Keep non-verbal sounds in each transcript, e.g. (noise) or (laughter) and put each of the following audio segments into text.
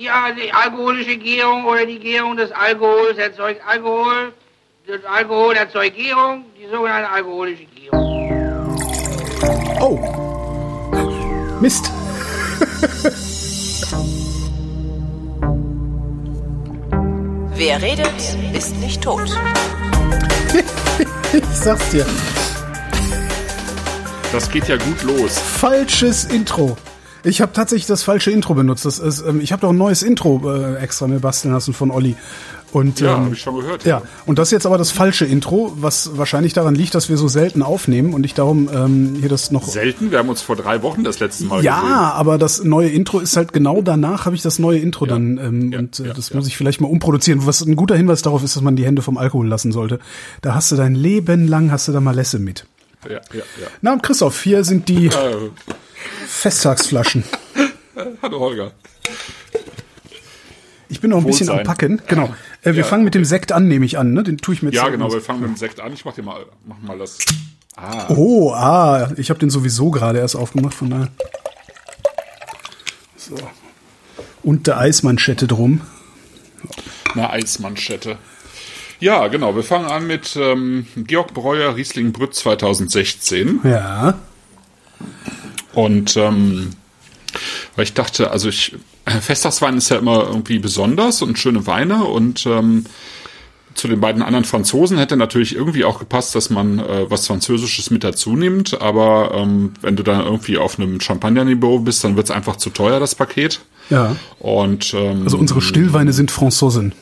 Ja, die alkoholische Gärung oder die Gärung des Alkohols erzeugt Alkohol. Das Alkohol erzeugt Gärung, die sogenannte alkoholische Gärung. Oh. Mist. Wer redet, ist nicht tot. (laughs) ich sag's dir. Das geht ja gut los. Falsches Intro. Ich habe tatsächlich das falsche Intro benutzt. Das ist, ähm, ich habe doch ein neues Intro äh, extra mir basteln lassen von Olli. Und, Ja, ähm, habe ich schon gehört. Ja, und das ist jetzt aber das falsche Intro, was wahrscheinlich daran liegt, dass wir so selten aufnehmen und ich darum ähm, hier das noch. Selten, wir haben uns vor drei Wochen das letzte Mal Ja, gesehen. aber das neue Intro ist halt genau danach habe ich das neue Intro Ja. dann ähm, Ja, und äh, ja, das ja. muss ich vielleicht mal umproduzieren. Was ein guter Hinweis darauf ist, dass man die Hände vom Alkohol lassen sollte. Da hast du dein Leben lang hast du da Malesse mit. Ja, ja, ja. Na, Christoph, hier sind die Äh, Festtagsflaschen. hallo Holger. Ich bin noch ein bisschen am Wohlsein. Packen. Genau. Äh, wir Ja, fangen mit dem Sekt an, nehme ich an. Ne? Den tue ich mir jetzt Ja, genau, wir fangen mit dem Sekt an. Ich mach dir mal, mach mal das. Ah, Oh, ah, ich habe den sowieso gerade erst aufgemacht, von daher. So. Und der Eismanschette drum. eine Eismanschette. Ja, genau, wir fangen an mit ähm, Georg Breuer Riesling Brütt 2016. Ja. Und ähm, weil ich dachte, also ich, Festtagswein ist ja immer irgendwie besonders und schöne Weine und ähm, zu den beiden anderen Franzosen hätte natürlich irgendwie auch gepasst, dass man äh, was Französisches mit dazu nimmt, aber ähm, wenn du dann irgendwie auf einem Champagner-Niveau bist, dann wird's einfach zu teuer, das Paket. Ja. Und ähm, Also unsere Stillweine sind Franzosen.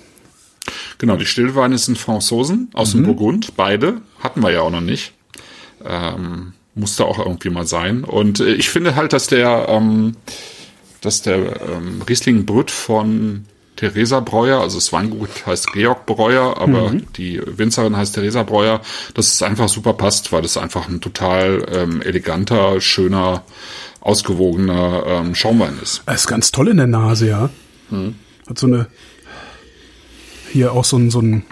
Genau, die Stillweine sind Franzosen aus Mhm. dem Burgund, beide. Hatten wir ja auch noch nicht. Ähm, musste auch irgendwie mal sein. Und äh, ich finde halt, dass der, ähm, dass der ähm, Riesling Brütt von Theresa Breuer, also das Weingut heißt Georg Breuer, aber Mhm. die Winzerin heißt Theresa Breuer, dass es einfach super passt, weil es einfach ein total ähm, eleganter, schöner, ausgewogener ähm, Schaumwein ist. Er ist ganz toll in der Nase, ja. Hat so eine hier auch so ein, so ein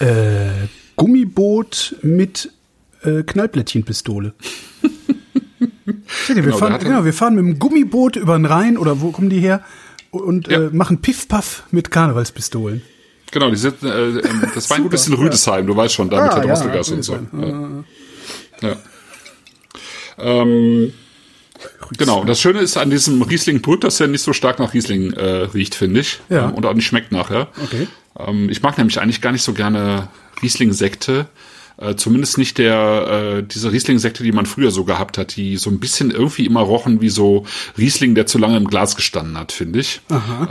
äh, Gummiboot mit äh, Knallplättchenpistole. (laughs) Wir, Genau, der fahren, genau, wir fahren mit dem Gummiboot über den Rhein oder wo kommen die her? Und Ja. äh, machen Piff-Paff mit Karnevalspistolen. Genau, die sind, äh, ähm, das Weingut Super, ist in Rüdesheim, du weißt schon, da mit Ah, der ja, Drostelgasse und so. Ja. Ja. Ähm, genau, das Schöne ist an diesem Riesling Brüt, dass er nicht so stark nach Riesling äh, riecht, finde ich. Ja. Ähm, und auch nicht schmeckt nachher. Okay. Ähm, ich mag nämlich eigentlich gar nicht so gerne Riesling-Sekte. Äh, zumindest nicht der äh, diese Riesling-Sekte, die man früher so gehabt hat, die so ein bisschen irgendwie immer rochen wie so Riesling, der zu lange im Glas gestanden hat, finde ich.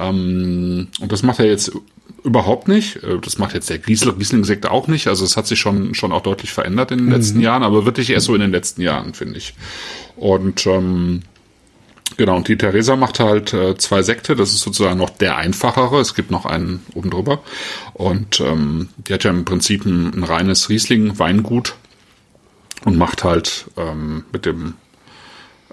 Ähm, und das macht er jetzt überhaupt nicht. Äh, Das macht jetzt der Riesl- Riesling-Sekte auch nicht. Also es hat sich schon schon auch deutlich verändert in den letzten Jahren, aber wirklich erst so in den letzten Jahren, finde ich. Und ähm, Genau, und die Theresa macht halt äh, zwei Sekte, das ist sozusagen noch der einfachere, es gibt noch einen oben drüber. Und ähm, die hat ja im Prinzip ein, ein reines Riesling-Weingut und macht halt ähm, mit dem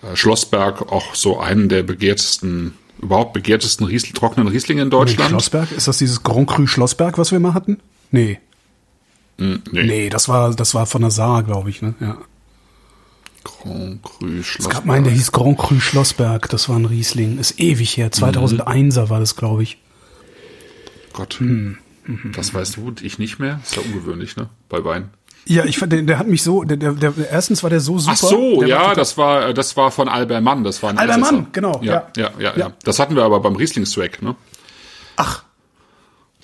äh, Schlossberg auch so einen der begehrtesten, überhaupt begehrtesten Riesl trockenen Rieslinge in Deutschland. Schlossberg? Ist das dieses Grand Cru Schlossberg, was wir mal hatten? Nee. Hm, nee, Nee, das war, das war von der Saar, glaube ich, ne? Ja. Grand Cru Es Schlossberg. gab mal einen, der hieß Grand Cru Schlossberg, das war ein Riesling. Ist ewig her, 2001er war das, glaube ich. Gott, Hm. das weißt du und ich nicht mehr. Ist ja ungewöhnlich, ne? Bei Wein. Ja, ich fand, der, der hat mich so, der, der, der, erstens war der so super. Ach so, ja, war, das war das war von Albert Mann, das war ein Albert. Mann, genau, Ja, ja. ja, ja, ja. Das hatten wir aber beim Riesling-Swag, ne? Ach,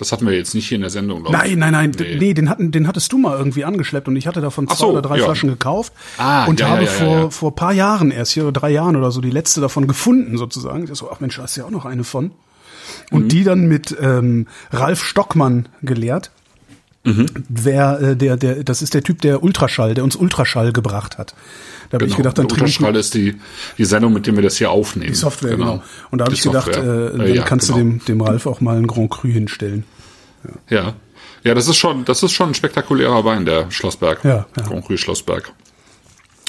Das hatten wir jetzt nicht hier in der Sendung, glaube ich. nein, nein, nein, nee, Nee. den hatten, den hattest du mal irgendwie angeschleppt und ich hatte davon zwei so, oder drei ja. Flaschen gekauft Ah, und ja, habe ja, vor vor paar Jahren erst hier drei Jahren oder so die letzte davon gefunden sozusagen. Ich so, ach Mensch, da hast du ja auch noch eine von. Und Mhm. die dann mit ähm, Ralf Stockmann geleert. Mhm. Wer äh, der der das ist der Typ der Ultraschall, der uns Ultraschall gebracht hat. Da habe ich gedacht, dann trinke ich Ultraschall ist die, die Sendung, mit der wir das hier aufnehmen. Die Software, genau. Und da habe ich gedacht, äh, dann Äh, ja, kannst genau. du dem, dem Ralf auch mal einen Grand Cru hinstellen. Ja. Ja, das ist schon, das ist schon ein spektakulärer Wein, der Schlossberg. Ja, ja. Grand Cru Schlossberg.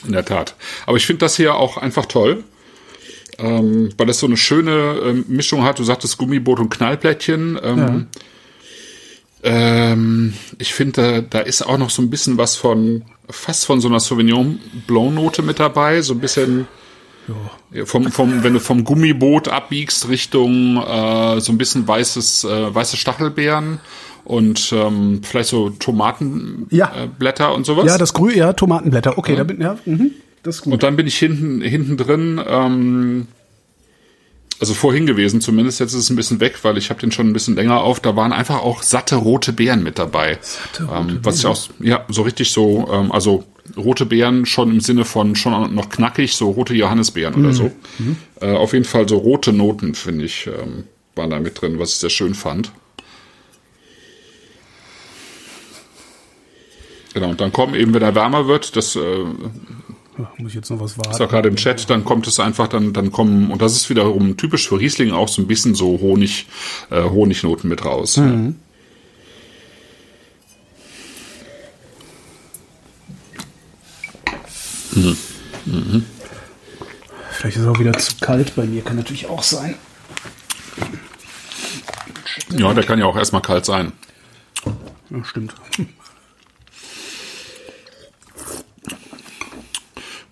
In der Tat. Aber ich finde das hier auch einfach toll. Ähm, weil das so eine schöne ähm, Mischung hat. Du sagtest Gummiboot und Knallplättchen. Ähm, ähm, ich finde, da, ist auch noch so ein bisschen was von, fast von so einer Sauvignon Blanc Note mit dabei. So ein bisschen, Ja, vom, vom, wenn du vom Gummiboot abbiegst Richtung äh, so ein bisschen weißes, äh, weiße Stachelbeeren und ähm, vielleicht so Tomatenblätter Ja. äh, und sowas. Ja, das Grün, ja, Tomatenblätter. Okay, da bin, ja, mhm, das ist gut. Und dann bin ich hinten, hinten drin, ähm, also vorhin gewesen zumindest, jetzt ist es ein bisschen weg, weil ich habe den schon ein bisschen länger auf. Da waren einfach auch satte rote Beeren mit dabei. Satte rote ähm, was ich auch, ja, so richtig so, ähm, also rote Beeren schon im Sinne von schon noch knackig, so rote Johannisbeeren oder so. Äh, auf jeden Fall so rote Noten, finde ich, ähm, waren da mit drin, was ich sehr schön fand. Genau, und dann kommen eben, wenn er wärmer wird, das äh, muss ich jetzt noch was ist auch warten? gerade im Chat, dann kommt es einfach, dann, dann kommen, und das ist wiederum typisch für Riesling auch so ein bisschen so Honig, äh, Honignoten mit raus. Vielleicht ist es auch wieder zu kalt bei mir, kann natürlich auch sein. Ja, der kann ja auch erstmal kalt sein. Ja, stimmt.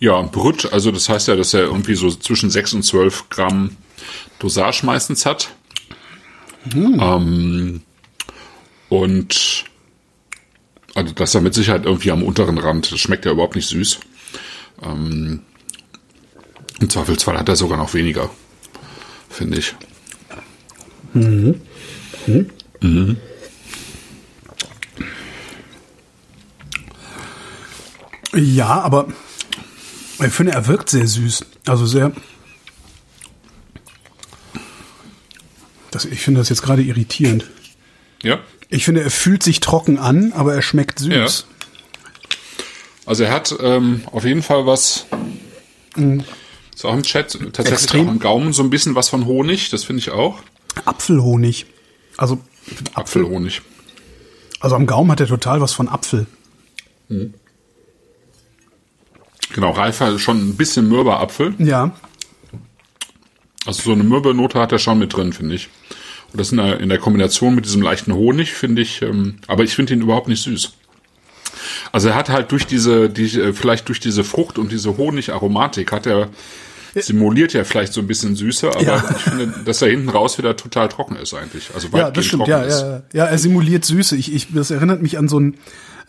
Ja, Brüt, also das heißt ja, dass er irgendwie so zwischen 6 und 12 Gramm Dosage meistens hat. Ähm, und also das ist ja mit Sicherheit irgendwie am unteren Rand. Das schmeckt ja überhaupt nicht süß. Ähm, Im Zweifelsfall hat er sogar noch weniger, finde ich. Ja, aber ich finde, er wirkt sehr süß. Also sehr. Das, ich finde das jetzt gerade irritierend. Ja. Ich finde, er fühlt sich trocken an, aber er schmeckt süß. Ja. Also er hat ähm, auf jeden Fall was. Ist auch im Chat tatsächlich Extrem. auch im Gaumen so ein bisschen was von Honig. Das finde ich auch. Apfelhonig. Also Apfel. Apfelhonig. Also am Gaumen hat er total was von Apfel. Genau, reifer schon ein bisschen mürber Apfel. Ja. Also so eine mürbe Note hat er schon mit drin, finde ich. Und das in der, in der Kombination mit diesem leichten Honig finde ich, ähm, aber ich finde ihn überhaupt nicht süß. Also er hat halt durch diese, die, äh, vielleicht durch diese Frucht und diese Honigaromatik hat er simuliert ja vielleicht so ein bisschen Süße, aber Ja. ich finde, dass er hinten raus wieder total trocken ist eigentlich. Also Ja, das stimmt. trocken Ja, ist. ja, ja, er simuliert Süße. Ich, ich, das erinnert mich an so einen,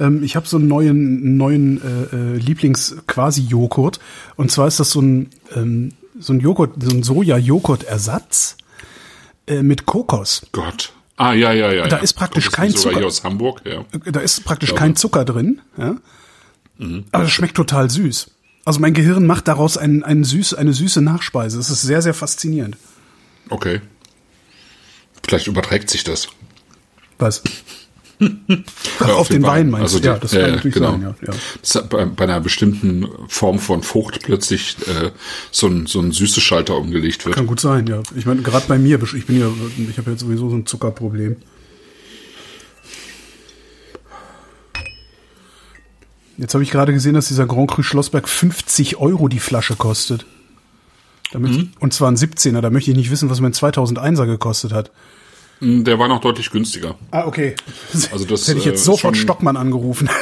ähm, ich habe so einen neuen, neuen äh, äh, Lieblings-Quasi-Joghurt. Und zwar ist das so ein, ähm, so ein Joghurt, so ein Soja-Joghurt-Ersatz äh, mit Kokos. Gott. Ah, ja, ja, ja. Da ja. ist praktisch Das kein Zucker. hier aus Hamburg, ja. Da ist praktisch kein Zucker drin. Ja? Mhm. Aber das schmeckt total süß. Also mein Gehirn macht daraus ein, ein süß, eine süße Nachspeise. Das ist sehr, sehr faszinierend. Okay. Vielleicht überträgt sich das. Was? Ach, Ja, auf, den Wein, meinst Also du? Ja, die- das ja, kann ja, natürlich genau. sein. Ja, ja. Das hat bei, bei einer bestimmten Form von Frucht plötzlich äh, so ein, so ein süßes Schalter umgelegt wird. Kann gut sein, ja. Ich meine, gerade bei mir, ich bin ja, ich habe jetzt sowieso so ein Zuckerproblem. Jetzt habe ich gerade gesehen, dass dieser Grand Cru Schlossberg 50 Euro die Flasche kostet. Damit, Mhm. Und zwar ein 17er. Da möchte ich nicht wissen, was mein 2001er gekostet hat. Mm, Der war noch deutlich günstiger. Ah, okay. Also das, hätte ich äh, jetzt sofort schon- Stockmann angerufen. (laughs)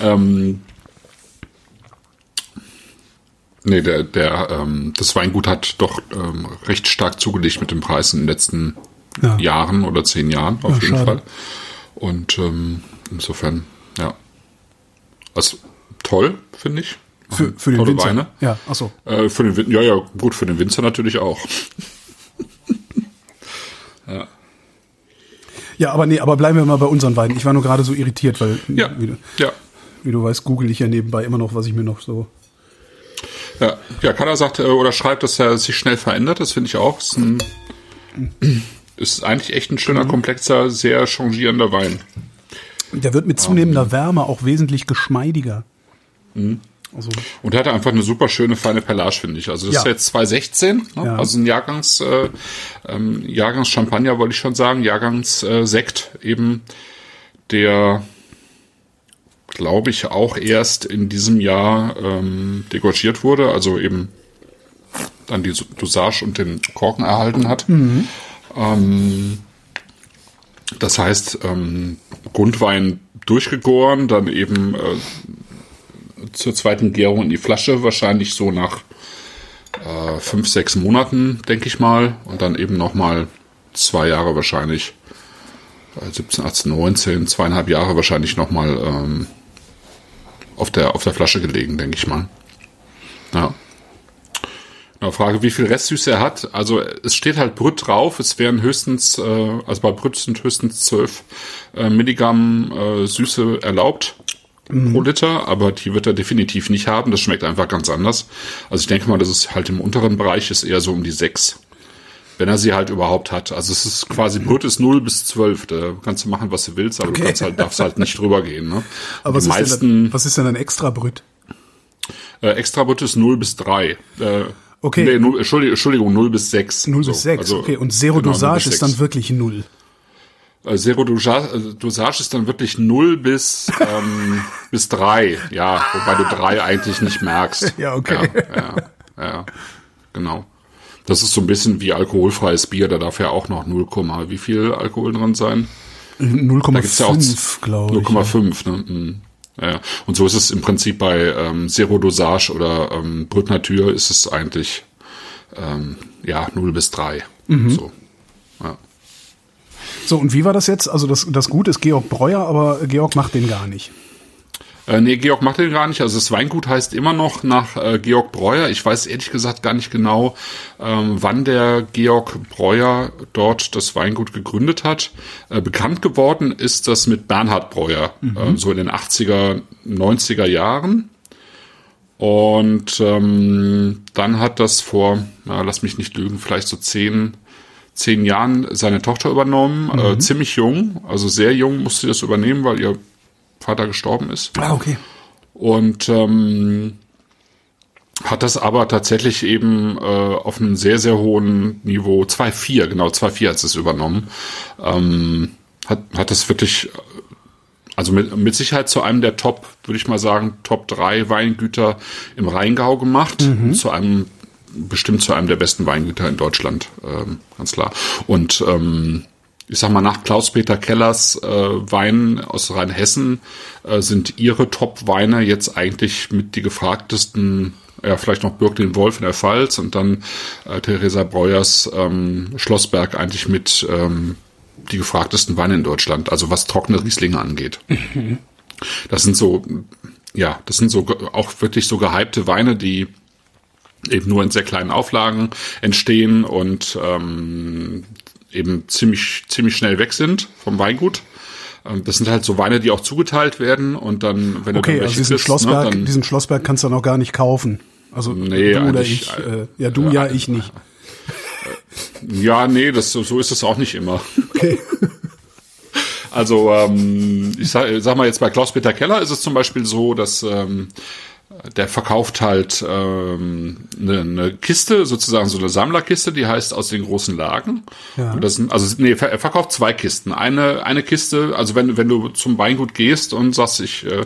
Ähm, nee, der, der, ähm, das Weingut hat doch ähm, recht stark zugelegt mit dem Preis in den letzten Ja. Jahren oder zehn Jahren auf Ja, jeden schade. Fall. Und ähm, insofern, ja. Also toll, finde ich. Für, für den Winzer. Weine. Ja, ach so. Äh, für den Win ja, ja, gut, für den Winzer natürlich auch. (laughs) Ja, aber nee, aber bleiben wir mal bei unseren Weinen. Ich war nur gerade so irritiert, weil, Ja, wie, du, ja. wie du weißt, google ich ja nebenbei immer noch, was ich mir noch so Ja, ja Kanner sagt äh, oder schreibt, dass er sich schnell verändert. Das finde ich auch. Ist, ein, (clears throat) ist eigentlich echt ein schöner, komplexer, sehr changierender Wein. Der wird mit zunehmender Wärme auch wesentlich geschmeidiger. Also, Und er hat einfach eine super schöne, feine Perlage, finde ich. Also das Ja. ist jetzt 2016, ne? Ja. also ein Jahrgangs, äh, ähm, Jahrgangs Champagner, wollte ich schon sagen, Jahrgangs äh, Sekt eben, der glaube ich auch erst in diesem Jahr ähm, degorgiert wurde, also eben dann die Dosage und den Korken erhalten hat. Ähm, das heißt, ähm, Grundwein durchgegoren, dann eben äh, zur zweiten Gärung in die Flasche, wahrscheinlich so nach äh, fünf, sechs Monaten, denke ich mal. Und dann eben nochmal zwei Jahre wahrscheinlich, äh, 17, 18, 19, zweieinhalb Jahre wahrscheinlich nochmal ähm, auf, der, auf der Flasche gelegen, denke ich mal. Ja. Genau, Frage, wie viel Restsüße er hat. Also es steht halt Brüt drauf. Es wären höchstens, äh, also bei Brüt sind höchstens 12 äh, Milligramm äh, Süße erlaubt pro Liter, aber die wird er definitiv nicht haben. Das schmeckt einfach ganz anders. Also ich denke mal, dass es halt im unteren Bereich ist eher so um die 6. Wenn er sie halt überhaupt hat. Also es ist quasi Brüt ist 0 bis 12. Da kannst du machen, was du willst, aber Okay. du kannst halt, darfst halt nicht drüber gehen. Ne? Aber was die ist, denn meisten was ist denn ein extra Brüt? äh, extra Brüt ist 0 bis 3. Äh, Okay. Nee, 0, Entschuldigung, Entschuldigung, 0 bis 6. 0 So, bis 6. also, okay, und Zero genau, 0 Dosage ist 6. dann wirklich 0. Äh, Zero Dosage, äh, Dosage ist dann wirklich 0 bis, ähm, (laughs) bis 3. Ja, wobei du 3 eigentlich nicht merkst. (laughs) Ja, okay. Ja, ja, ja, genau. Das ist so ein bisschen wie alkoholfreies Bier, da darf ja auch noch 0, wie viel Alkohol drin sein? Da gibt's ja auch 0,5, glaube ich. 0,5, ne? Mhm. Ja. Und so ist es im Prinzip bei ähm, Zero Dosage oder ähm, Brut ist es eigentlich ähm, ja 0 bis 3. Mhm. So. Ja. So, und wie war das jetzt? Also das, das Gut ist Georg Breuer, aber Georg macht den gar nicht. Äh, nee, Georg macht den gar nicht. Also das Weingut heißt immer noch nach äh, Georg Breuer. Ich weiß ehrlich gesagt gar nicht genau, ähm, wann der Georg Breuer dort das Weingut gegründet hat. Äh, bekannt geworden ist das mit Bernhard Breuer, äh, so in den 80er, 90er Jahren. Und ähm, dann hat das vor, na, lass mich nicht lügen, vielleicht so zehn, zehn Jahren seine Tochter übernommen. Äh, ziemlich jung, also sehr jung musste sie das übernehmen, weil ihr Vater gestorben ist. Ah, okay. Und ähm, hat das aber tatsächlich eben äh, auf einem sehr, sehr hohen Niveau, 2,4, genau, 2,4 hat es übernommen. Ähm, hat, hat das wirklich, äh, also mit, mit Sicherheit zu einem der Top, würde ich mal sagen, Top 3 Weingüter im Rheingau gemacht. Zu einem, bestimmt zu einem der besten Weingüter in Deutschland, ähm, ganz klar. Und ähm, ich sag mal, nach Klaus-Peter Kellers äh, Weinen aus Rheinhessen äh, sind ihre Top-Weine jetzt eigentlich mit die gefragtesten, ja, vielleicht noch Birk den Wolf in der Pfalz und dann äh, Theresa Breuers ähm, Schlossberg eigentlich mit ähm, die gefragtesten Weine in Deutschland, also was trockene Rieslinge angeht. Das sind so, ja, das sind so auch wirklich so gehypte Weine, die eben nur in sehr kleinen Auflagen entstehen und ähm, eben ziemlich, ziemlich schnell weg sind vom Weingut. Ähm, Das sind halt so Weine, die auch zugeteilt werden und dann, wenn du Okay, dann also diesen kriegst, Schlossberg, ne, dann, diesen Schlossberg kannst du noch gar nicht kaufen. Also Nee, du oder ich. Äh, ja, du ja, ich nicht. Ja, nee, das, so so ist es auch nicht immer. Okay. (laughs) Also ähm, ich sag, sag mal jetzt bei Klaus-Peter Keller ist es zum Beispiel so, dass ähm, der verkauft halt ähm, eine, eine Kiste, sozusagen so eine Sammlerkiste, die heißt aus den großen Lagen. Ja. Und das sind, also nee, er er verkauft zwei Kisten. Eine eine Kiste, also wenn wenn du zum Weingut gehst und sagst, ich äh,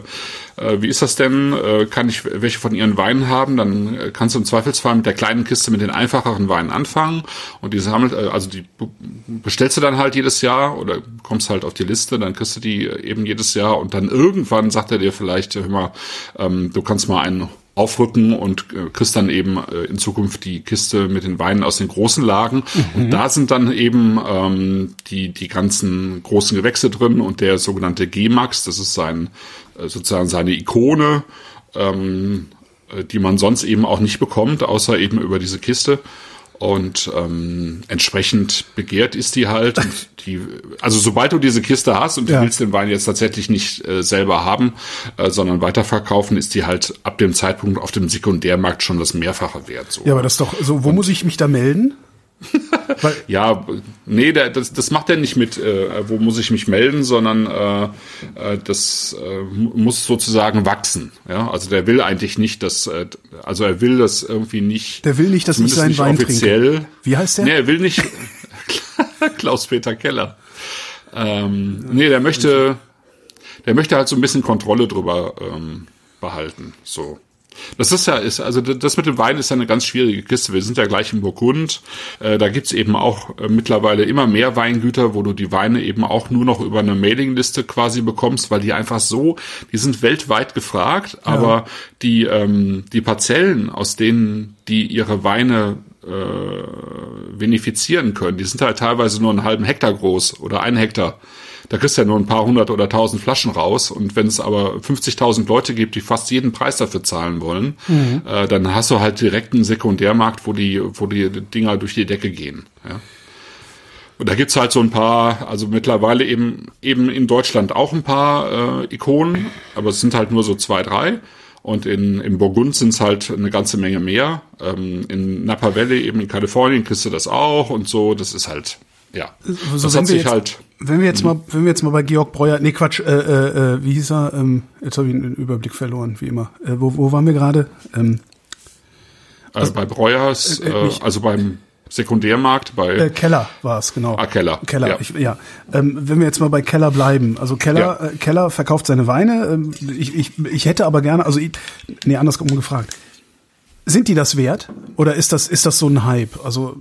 äh, wie ist das denn? Äh, kann ich welche von ihren Weinen haben? Dann äh, kannst du im Zweifelsfall mit der kleinen Kiste mit den einfacheren Weinen anfangen und die sammelt, äh, also die be- bestellst du dann halt jedes Jahr oder kommst halt auf die Liste, dann kriegst du die eben jedes Jahr und dann irgendwann sagt er dir vielleicht, hör mal, ähm, du kannst mal einen aufrücken und äh, kriegst dann eben äh, in Zukunft die Kiste mit den Weinen aus den großen Lagen. Und da sind dann eben ähm, die, die ganzen großen Gewächse drin und der sogenannte G-Max, das ist sein, äh, sozusagen seine Ikone, ähm, äh, die man sonst eben auch nicht bekommt, außer eben über diese Kiste. Und ähm, entsprechend begehrt ist die halt. Und die, also sobald du diese Kiste hast und du Ja. willst den Wein jetzt tatsächlich nicht äh, selber haben, äh, sondern weiterverkaufen, ist die halt ab dem Zeitpunkt auf dem Sekundärmarkt schon das Mehrfache wert. So. Ja, aber das ist doch so. Wo muss ich mich da melden? Ja, nee, der, das, das macht er nicht mit, äh, wo muss ich mich melden, sondern äh, äh, das äh, mu- muss sozusagen wachsen. Ja, also der will eigentlich nicht, dass, äh, also er will das irgendwie nicht. Der will nicht, dass ich seinen nicht Wein trinke. offiziell. Wie heißt der? Nee, er will nicht. (laughs) Klaus-Peter Keller. Ähm, nee, der möchte, der möchte halt so ein bisschen Kontrolle drüber ähm, behalten. So. Das ist ja, ist, also das mit dem Wein ist ja eine ganz schwierige Kiste. Wir sind ja gleich in Burgund. Äh, da gibt's eben auch äh, mittlerweile immer mehr Weingüter, wo du die Weine eben auch nur noch über eine Mailingliste quasi bekommst, weil die einfach so, die sind weltweit gefragt, ja. aber die, ähm, die Parzellen, aus denen die ihre Weine äh, vinifizieren können, die sind halt teilweise nur einen halben Hektar groß oder einen Hektar. Da kriegst du ja nur ein paar hundert oder tausend Flaschen raus. Und wenn es aber 50.000 Leute gibt, die fast jeden Preis dafür zahlen wollen, mhm. äh, dann hast du halt direkt einen Sekundärmarkt, wo die, wo die Dinger durch die Decke gehen. Ja. Und da gibt's halt so ein paar, also mittlerweile eben, eben in Deutschland auch ein paar äh, Ikonen, aber es sind halt nur so zwei, drei. Und in, in Burgund sind es halt eine ganze Menge mehr. Ähm, in Napa Valley, eben in Kalifornien, kriegst du das auch und so. Das ist halt, ja. So, das hat sich jetzt, halt. Wenn wir jetzt mal, wenn wir jetzt mal bei Georg Breuer, nee Quatsch, äh, äh, äh wie hieß er? Ähm, jetzt habe ich einen Überblick verloren, wie immer. Äh, wo, wo waren wir gerade? Ähm, also bei Breuers, äh, äh, also beim Sekundärmarkt bei äh, Keller war es genau. Ah Keller. Keller. Ja. Ich, ja. Ähm, wenn wir jetzt mal bei Keller bleiben, also Keller, ja. äh, Keller verkauft seine Weine. Ähm, ich, ich, ich hätte aber gerne, also ich, nee andersrum gefragt, sind die das wert oder ist das ist das so ein Hype? Also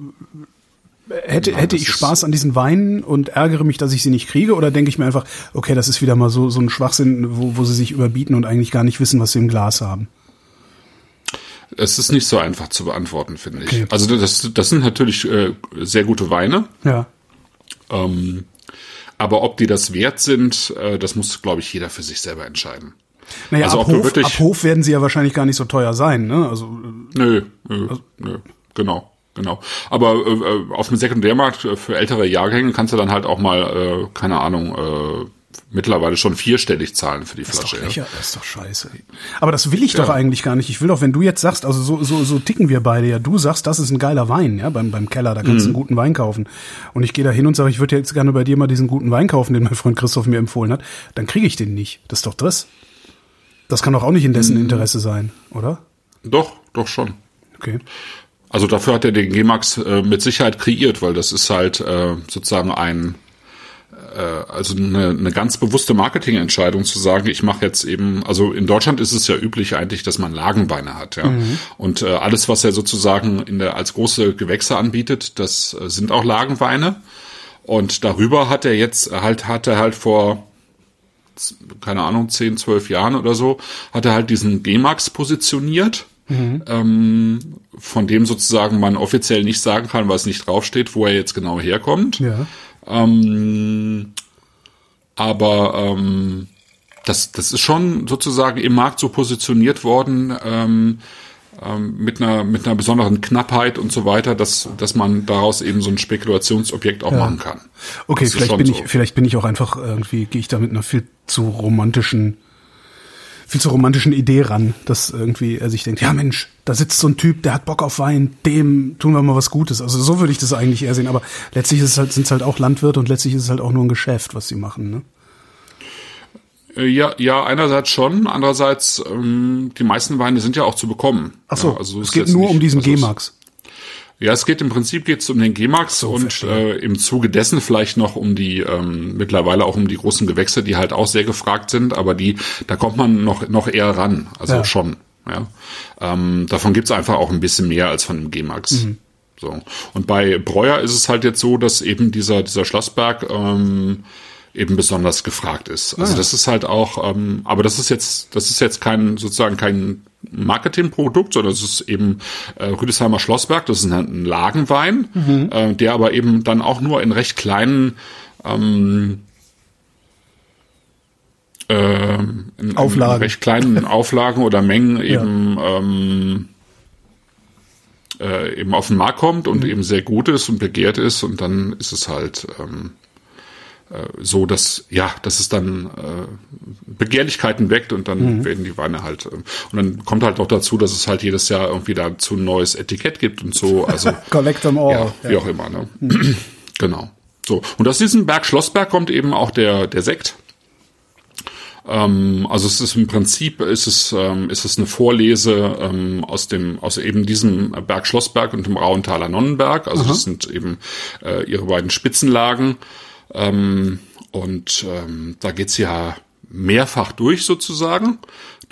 hätte, hätte ich Spaß an diesen Weinen und ärgere mich, dass ich sie nicht kriege? Oder denke ich mir einfach, okay, das ist wieder mal so, so ein Schwachsinn, wo, wo sie sich überbieten und eigentlich gar nicht wissen, was sie im Glas haben? Es ist nicht so einfach zu beantworten, finde okay. ich. Also das, das sind natürlich äh, sehr gute Weine. Ja. Ähm, aber ob die das wert sind, äh, das muss, glaube ich, jeder für sich selber entscheiden. Naja, also ab, Hof, ab Hof werden sie ja wahrscheinlich gar nicht so teuer sein, ne? Also, äh, nö, nö, also, nö, genau. Genau. Aber äh, auf dem Sekundärmarkt äh, für ältere Jahrgänge kannst du dann halt auch mal, äh, keine Ahnung, äh, mittlerweile schon vierstellig zahlen für die das Flasche. Ist doch lächer, Das ist doch scheiße. Aber das will ich ja. doch eigentlich gar nicht. Ich will doch, wenn du jetzt sagst, also so, so, so ticken wir beide ja. Du sagst, das ist ein geiler Wein, ja, beim, beim Keller, da kannst du mhm. einen guten Wein kaufen. Und ich gehe da hin und sage, ich würde jetzt gerne bei dir mal diesen guten Wein kaufen, den mein Freund Christoph mir empfohlen hat. Dann kriege ich den nicht. Das ist doch Driss. Das kann doch auch nicht in dessen mhm. Interesse sein, oder? Doch, doch schon. Okay. Also dafür hat er den G-Max äh, mit Sicherheit kreiert, weil das ist halt äh, sozusagen ein äh, also eine, eine ganz bewusste Marketingentscheidung zu sagen, ich mache jetzt eben, also in Deutschland ist es ja üblich eigentlich, dass man Lagenweine hat, ja. Mhm. Und äh, alles, was er sozusagen in der als große Gewächse anbietet, das äh, sind auch Lagenweine. Und darüber hat er jetzt halt, hat er halt vor keine Ahnung, 10, 12 Jahren oder so, hat er halt diesen G-Max positioniert mhm. ähm, von dem sozusagen man offiziell nicht sagen kann, was nicht draufsteht, wo er jetzt genau herkommt. Ja. Ähm, aber ähm, das, das ist schon sozusagen im Markt so positioniert worden, ähm, ähm, mit einer mit einer besonderen Knappheit und so weiter, dass dass man daraus eben so ein Spekulationsobjekt auch ja. machen kann. Okay, vielleicht bin so. ich vielleicht bin ich auch einfach irgendwie gehe ich da mit einer viel zu romantischen viel zur romantischen Idee ran, dass irgendwie er sich denkt, ja Mensch, da sitzt so ein Typ, der hat Bock auf Wein, dem tun wir mal was Gutes. Also so würde ich das eigentlich eher sehen, aber letztlich ist es halt, sind es halt auch Landwirte und letztlich ist es halt auch nur ein Geschäft, was sie machen, ne? Äh, ja, ja, einerseits schon, andererseits ähm, die meisten Weine sind ja auch zu bekommen. Ach so, ja, also es geht nur nicht, um diesen also G-Max. Ja, es geht im Prinzip geht's um den G-Max so, und äh, im Zuge dessen vielleicht noch um die ähm, mittlerweile auch um die großen Gewächse, die halt auch sehr gefragt sind, aber die da kommt man noch noch eher ran, also ja. schon. Ja, ähm, davon gibt's einfach auch ein bisschen mehr als von dem G-Max. Mhm. So und bei Breuer ist es halt jetzt so, dass eben dieser dieser Schlossberg ähm, eben besonders gefragt ist. Also ah. das ist halt auch, ähm, aber das ist jetzt, das ist jetzt kein sozusagen kein Marketingprodukt, sondern es ist eben äh, Rüdesheimer Schlossberg, das ist ein, Lagenwein, mhm. äh, der aber eben dann auch nur in recht kleinen ähm, äh, in, Auflagen. In recht kleinen (laughs) Auflagen oder Mengen eben ja. ähm, äh, eben auf den Markt kommt und mhm. eben sehr gut ist und begehrt ist und dann ist es halt ähm, äh, so, dass ja, dass es dann äh, Begehrlichkeiten weckt und dann mhm. werden die Weine halt äh, und dann kommt halt noch dazu, dass es halt jedes Jahr irgendwie dazu ein neues Etikett gibt und so, also (laughs) Collect them all. Ja, wie ja. auch immer, ne? Mhm. genau. So und aus diesem Berg Schlossberg kommt eben auch der der Sekt. Ähm, also es ist im Prinzip ist es ähm, ist es eine Vorlese ähm, aus dem aus eben diesem Berg Schlossberg und dem Rauenthaler Nonnenberg. Also Aha. das sind eben äh, ihre beiden Spitzenlagen. Ähm, und ähm, da geht's ja mehrfach durch sozusagen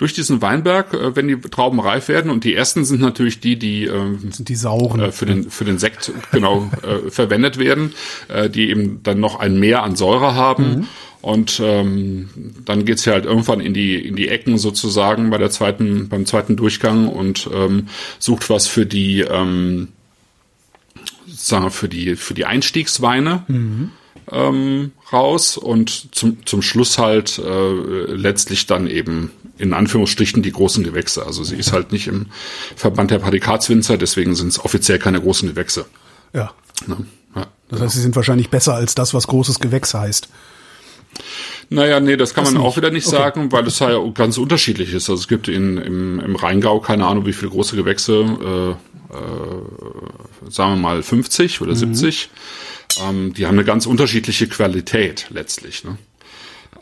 durch diesen Weinberg, äh, wenn die Trauben reif werden. Und die ersten sind natürlich die, die, äh, sind die sauren. Äh, für den für den Sekt genau äh, (laughs) verwendet werden, äh, die eben dann noch ein Mehr an Säure haben. Mhm. Und ähm, dann geht's ja halt irgendwann in die in die Ecken sozusagen bei der zweiten beim zweiten Durchgang und ähm, sucht was für die ähm, sagen wir, für die für die Einstiegsweine. Mhm ähm, raus und zum, zum Schluss halt äh, letztlich dann eben in Anführungsstrichen die großen Gewächse. Also sie ist halt nicht im Verband der Prädikatswinzer, deswegen sind es offiziell keine großen Gewächse. Ja. Ne? ja das heißt, sie sind wahrscheinlich besser als das, was großes Gewächs heißt. Naja, nee, das kann das man nicht. auch wieder nicht okay. sagen, weil es ja ganz unterschiedlich ist. Also es gibt in, im, im Rheingau keine Ahnung, wie viele große Gewächse, äh, äh, sagen wir mal 50 oder mhm. 70. Ähm, die haben eine ganz unterschiedliche Qualität letztlich. Ne?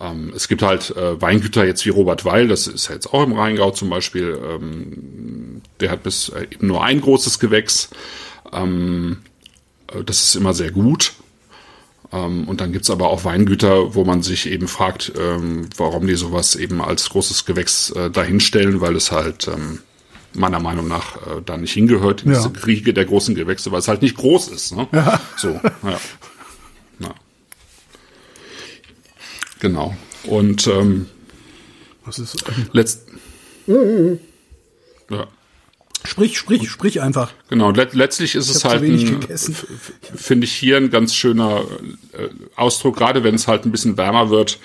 Ähm, es gibt halt äh, Weingüter jetzt wie Robert Weil, das ist ja jetzt auch im Rheingau zum Beispiel, ähm, der hat bis äh, eben nur ein großes Gewächs. Ähm, äh, das ist immer sehr gut. Ähm, und dann gibt's aber auch Weingüter, wo man sich eben fragt, ähm, warum die sowas eben als großes Gewächs äh, dahinstellen, weil es halt ähm, meiner Meinung nach äh, da nicht hingehört, in ja. diese Kriege der großen Gewächse, weil es halt nicht groß ist. Ne? Ja. So, ja. ja. Genau. Und ähm, was ist letzt ja. Sprich, sprich, sprich einfach. Genau, let letztlich ist ich es halt, finde ich hier ein ganz schöner äh, Ausdruck, gerade wenn es halt ein bisschen wärmer wird.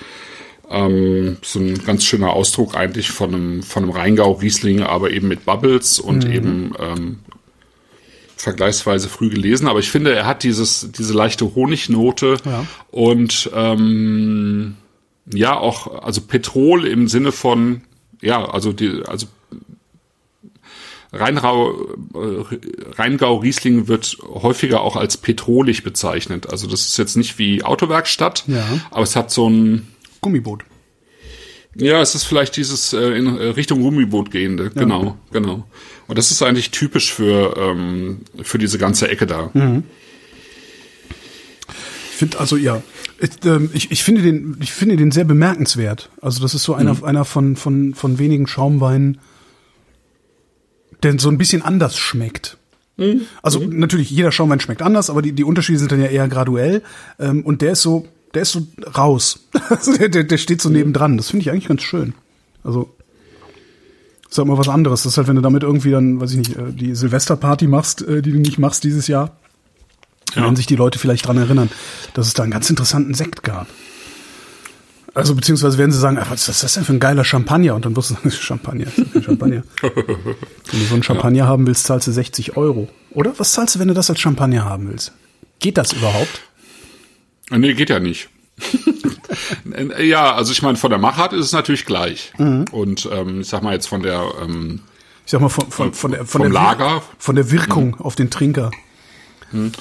Ähm, so ein ganz schöner Ausdruck eigentlich von einem, von einem Rheingau-Riesling, aber eben mit Bubbles und mhm. eben ähm, vergleichsweise früh gelesen, aber ich finde, er hat dieses, diese leichte Honignote ja. und ähm, ja auch, also Petrol im Sinne von, ja, also die, also Rheinrau, äh, Rheingau Riesling wird häufiger auch als petrolig bezeichnet. Also das ist jetzt nicht wie Autowerkstatt, ja. aber es hat so ein Gummiboot. Ja, es ist vielleicht dieses äh, in Richtung Gummiboot gehende, ja. genau, genau. Und das ist eigentlich typisch für ähm, für diese ganze Ecke da. Mhm. Ich finde also ja, ich, ähm, ich, ich finde den ich finde den sehr bemerkenswert. Also das ist so einer mhm. einer von von von wenigen Schaumweinen, der so ein bisschen anders schmeckt. Mhm. Also mhm. natürlich jeder Schaumwein schmeckt anders, aber die die Unterschiede sind dann ja eher graduell ähm, und der ist so der ist so raus. (laughs) Also der, der, der steht so nebendran. Das finde ich eigentlich ganz schön. Also ist halt mal was anderes. Das ist halt, wenn du damit irgendwie dann, weiß ich nicht, äh, die Silvesterparty machst, äh, die du nicht machst dieses Jahr, ja. werden sich die Leute vielleicht dran erinnern, dass es da einen ganz interessanten Sekt gab. Also beziehungsweise werden sie sagen, was ist das denn für ein geiler Champagner? Und dann wirst du (laughs) sagen, Champagner, Champagner. (laughs) wenn du so einen Champagner ja. haben willst, zahlst du 60 Euro. Oder? Was zahlst du, wenn du das als Champagner haben willst? Geht das überhaupt? Nee, geht ja nicht. (laughs) ja, also ich meine, von der Machart ist es natürlich gleich. Mhm. Und ähm, ich sag mal jetzt von der ähm, ich sag mal von, von, von der von vom der Lager von der Wirkung mhm. auf den Trinker. Mhm.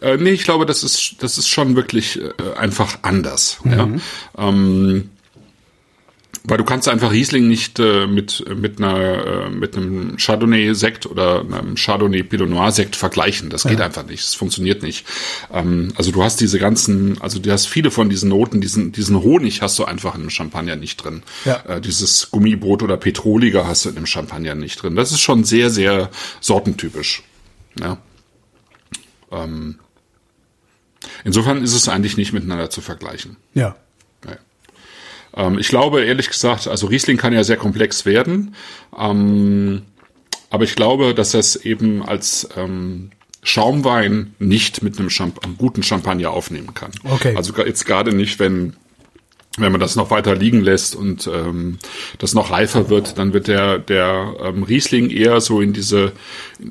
Äh, nee, ich glaube, das ist das ist schon wirklich äh, einfach anders. Ja? Mhm. Ähm, weil du kannst einfach Riesling nicht äh, mit mit einer äh, mit einem Chardonnay Sekt oder einem Chardonnay Pinot Noir Sekt vergleichen. Das geht ja. einfach nicht. Das funktioniert nicht. Ähm, also du hast diese ganzen, also du hast viele von diesen Noten, diesen diesen Honig hast du einfach in einem Champagner nicht drin. Ja. Äh, dieses Gummibrot oder Petroliger hast du in einem Champagner nicht drin. Das ist schon sehr sehr sortentypisch. Ja. Ähm, insofern ist es eigentlich nicht miteinander zu vergleichen. Ja. Ähm, ich glaube, ehrlich gesagt, also Riesling kann ja sehr komplex werden. Ähm, aber ich glaube, dass es eben als ähm, Schaumwein nicht mit einem, Champ einem guten Champagner aufnehmen kann. Okay. Also jetzt gerade nicht, wenn wenn man das noch weiter liegen lässt und ähm, das noch reifer wird, dann wird der der ähm, Riesling eher so in diese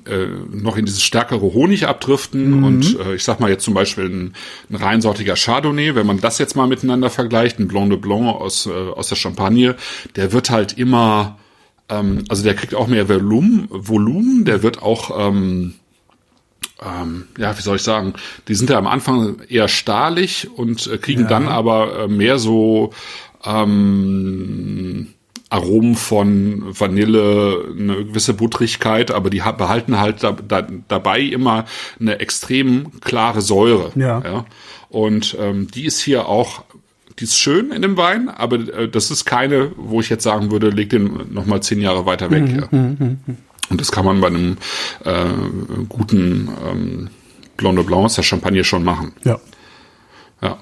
äh, noch in dieses stärkere Honig abdriften mhm. und äh, ich sag mal jetzt zum Beispiel ein, ein reinsortiger Chardonnay, wenn man das jetzt mal miteinander vergleicht, ein Blanc de Blanc aus äh, aus der Champagne, der wird halt immer ähm, also der kriegt auch mehr Volumen, Volumen, der wird auch ähm, ähm, ja, wie soll ich sagen, die sind ja am Anfang eher stahlig und äh, kriegen ja. dann aber äh, mehr so ähm, Aromen von Vanille, eine gewisse Buttrigkeit, aber die behalten halt da, da, dabei immer eine extrem klare Säure. Ja. ja? Und ähm, die ist hier auch die ist schön in dem Wein, aber äh, das ist keine, wo ich jetzt sagen würde, leg den noch mal zehn Jahre weiter weg. ja. Und das kann man bei einem äh, guten ähm, Blanc de Blanc, der Champagner schon machen. Ja. Ja.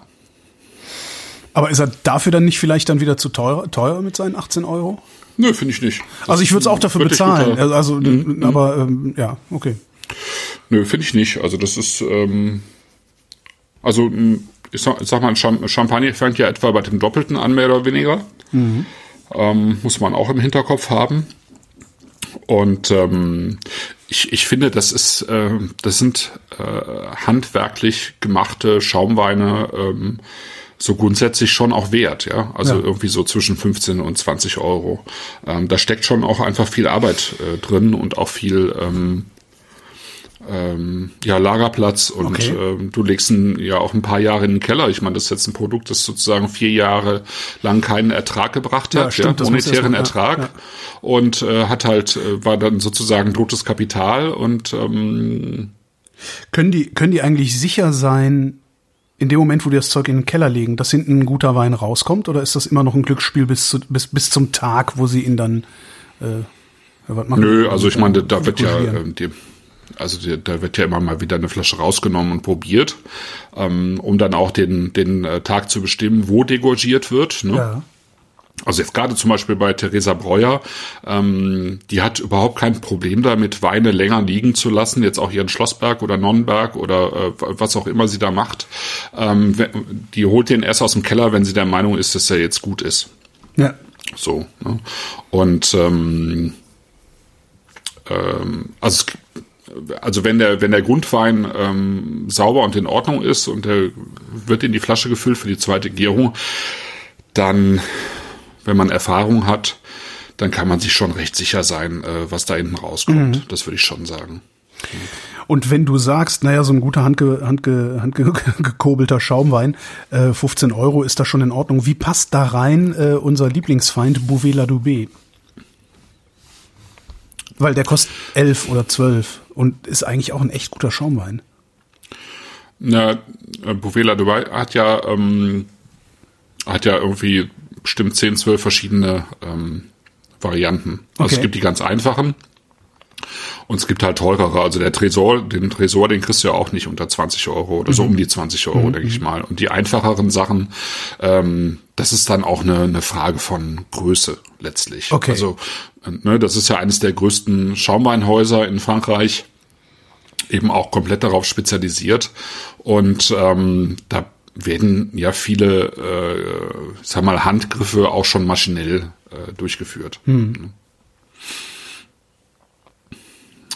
Aber ist er dafür dann nicht vielleicht dann wieder zu teuer, teuer mit seinen 18 Euro? Nö, finde ich nicht. Das Also ich würde es auch dafür bezahlen. guter- Also, Mhm. aber ähm, ja, okay. Nö, finde ich nicht. Also das ist, ähm, also ich sag, ich sag mal, Champagner fängt ja etwa bei dem Doppelten an, mehr oder weniger. Ähm, muss man auch im Hinterkopf haben. Und ähm, ich, ich finde, das ist, äh, das sind äh, handwerklich gemachte Schaumweine ähm, so grundsätzlich schon auch wert, ja. Also Ja. irgendwie so zwischen 15 und 20 Euro. Ähm, da steckt schon auch einfach viel Arbeit äh, drin und auch viel ähm, ähm, ja, Lagerplatz und Okay. ähm, du legst ihn ja auch ein paar Jahre in den Keller. Ich meine, das ist jetzt ein Produkt, das sozusagen vier Jahre lang keinen Ertrag gebracht Ja, hat, stimmt, ja, das muss monetären mal- ja, Ertrag ja. und äh, hat halt äh, war dann sozusagen totes Kapital und ähm, Können die, können die eigentlich sicher sein, in dem Moment, wo die das Zeug in den Keller legen, dass hinten ein guter Wein rauskommt? Oder ist das immer noch ein Glücksspiel bis, zu, bis, bis zum Tag, wo sie ihn dann äh, ja, nö, also ich meine, da wird ja ähm, die, also die, da wird ja immer mal wieder eine Flasche rausgenommen und probiert, ähm, um dann auch den den äh, Tag zu bestimmen, wo degorgiert wird. Ne? Ja. Also jetzt gerade zum Beispiel bei Theresa Breuer, ähm, die hat überhaupt kein Problem damit, Weine länger liegen zu lassen, jetzt auch ihren Schlossberg oder Nonnenberg oder äh, was auch immer sie da macht. Ähm, die holt den erst aus dem Keller, wenn sie der Meinung ist, dass er jetzt gut ist. Ja. So. Ne? Und ähm, ähm, also es, also wenn der wenn der Grundwein ähm, sauber und in Ordnung ist und der wird in die Flasche gefüllt für die zweite Gärung, dann wenn man Erfahrung hat, dann kann man sich schon recht sicher sein, äh, was da hinten rauskommt. Das würde ich schon sagen. Und wenn du sagst, naja, so ein guter handge, handge, handgekurbelter (laughs) Schaumwein, äh, 15 Euro ist das schon in Ordnung. Wie passt da rein äh, unser Lieblingsfeind Bouvet la Dubé? Weil der kostet 11 oder 12 und ist eigentlich auch ein echt guter Schaumwein. Na, äh, Bouvet Dubai hat ja ähm, hat ja irgendwie bestimmt 10, 12 verschiedene ähm, Varianten. Also Okay. es gibt die ganz einfachen und es gibt halt teurere. Also der Tresor, den Tresor, den kriegst du ja auch nicht unter 20 Euro oder so um die 20 Euro, denke ich mal. Und die einfacheren Sachen, ähm, das ist dann auch eine, eine Frage von Größe letztlich. Okay. Also äh, ne, das ist ja eines der größten Schaumweinhäuser in Frankreich eben auch komplett darauf spezialisiert. Und ähm, da werden ja viele, äh, sag mal, Handgriffe auch schon maschinell äh, durchgeführt.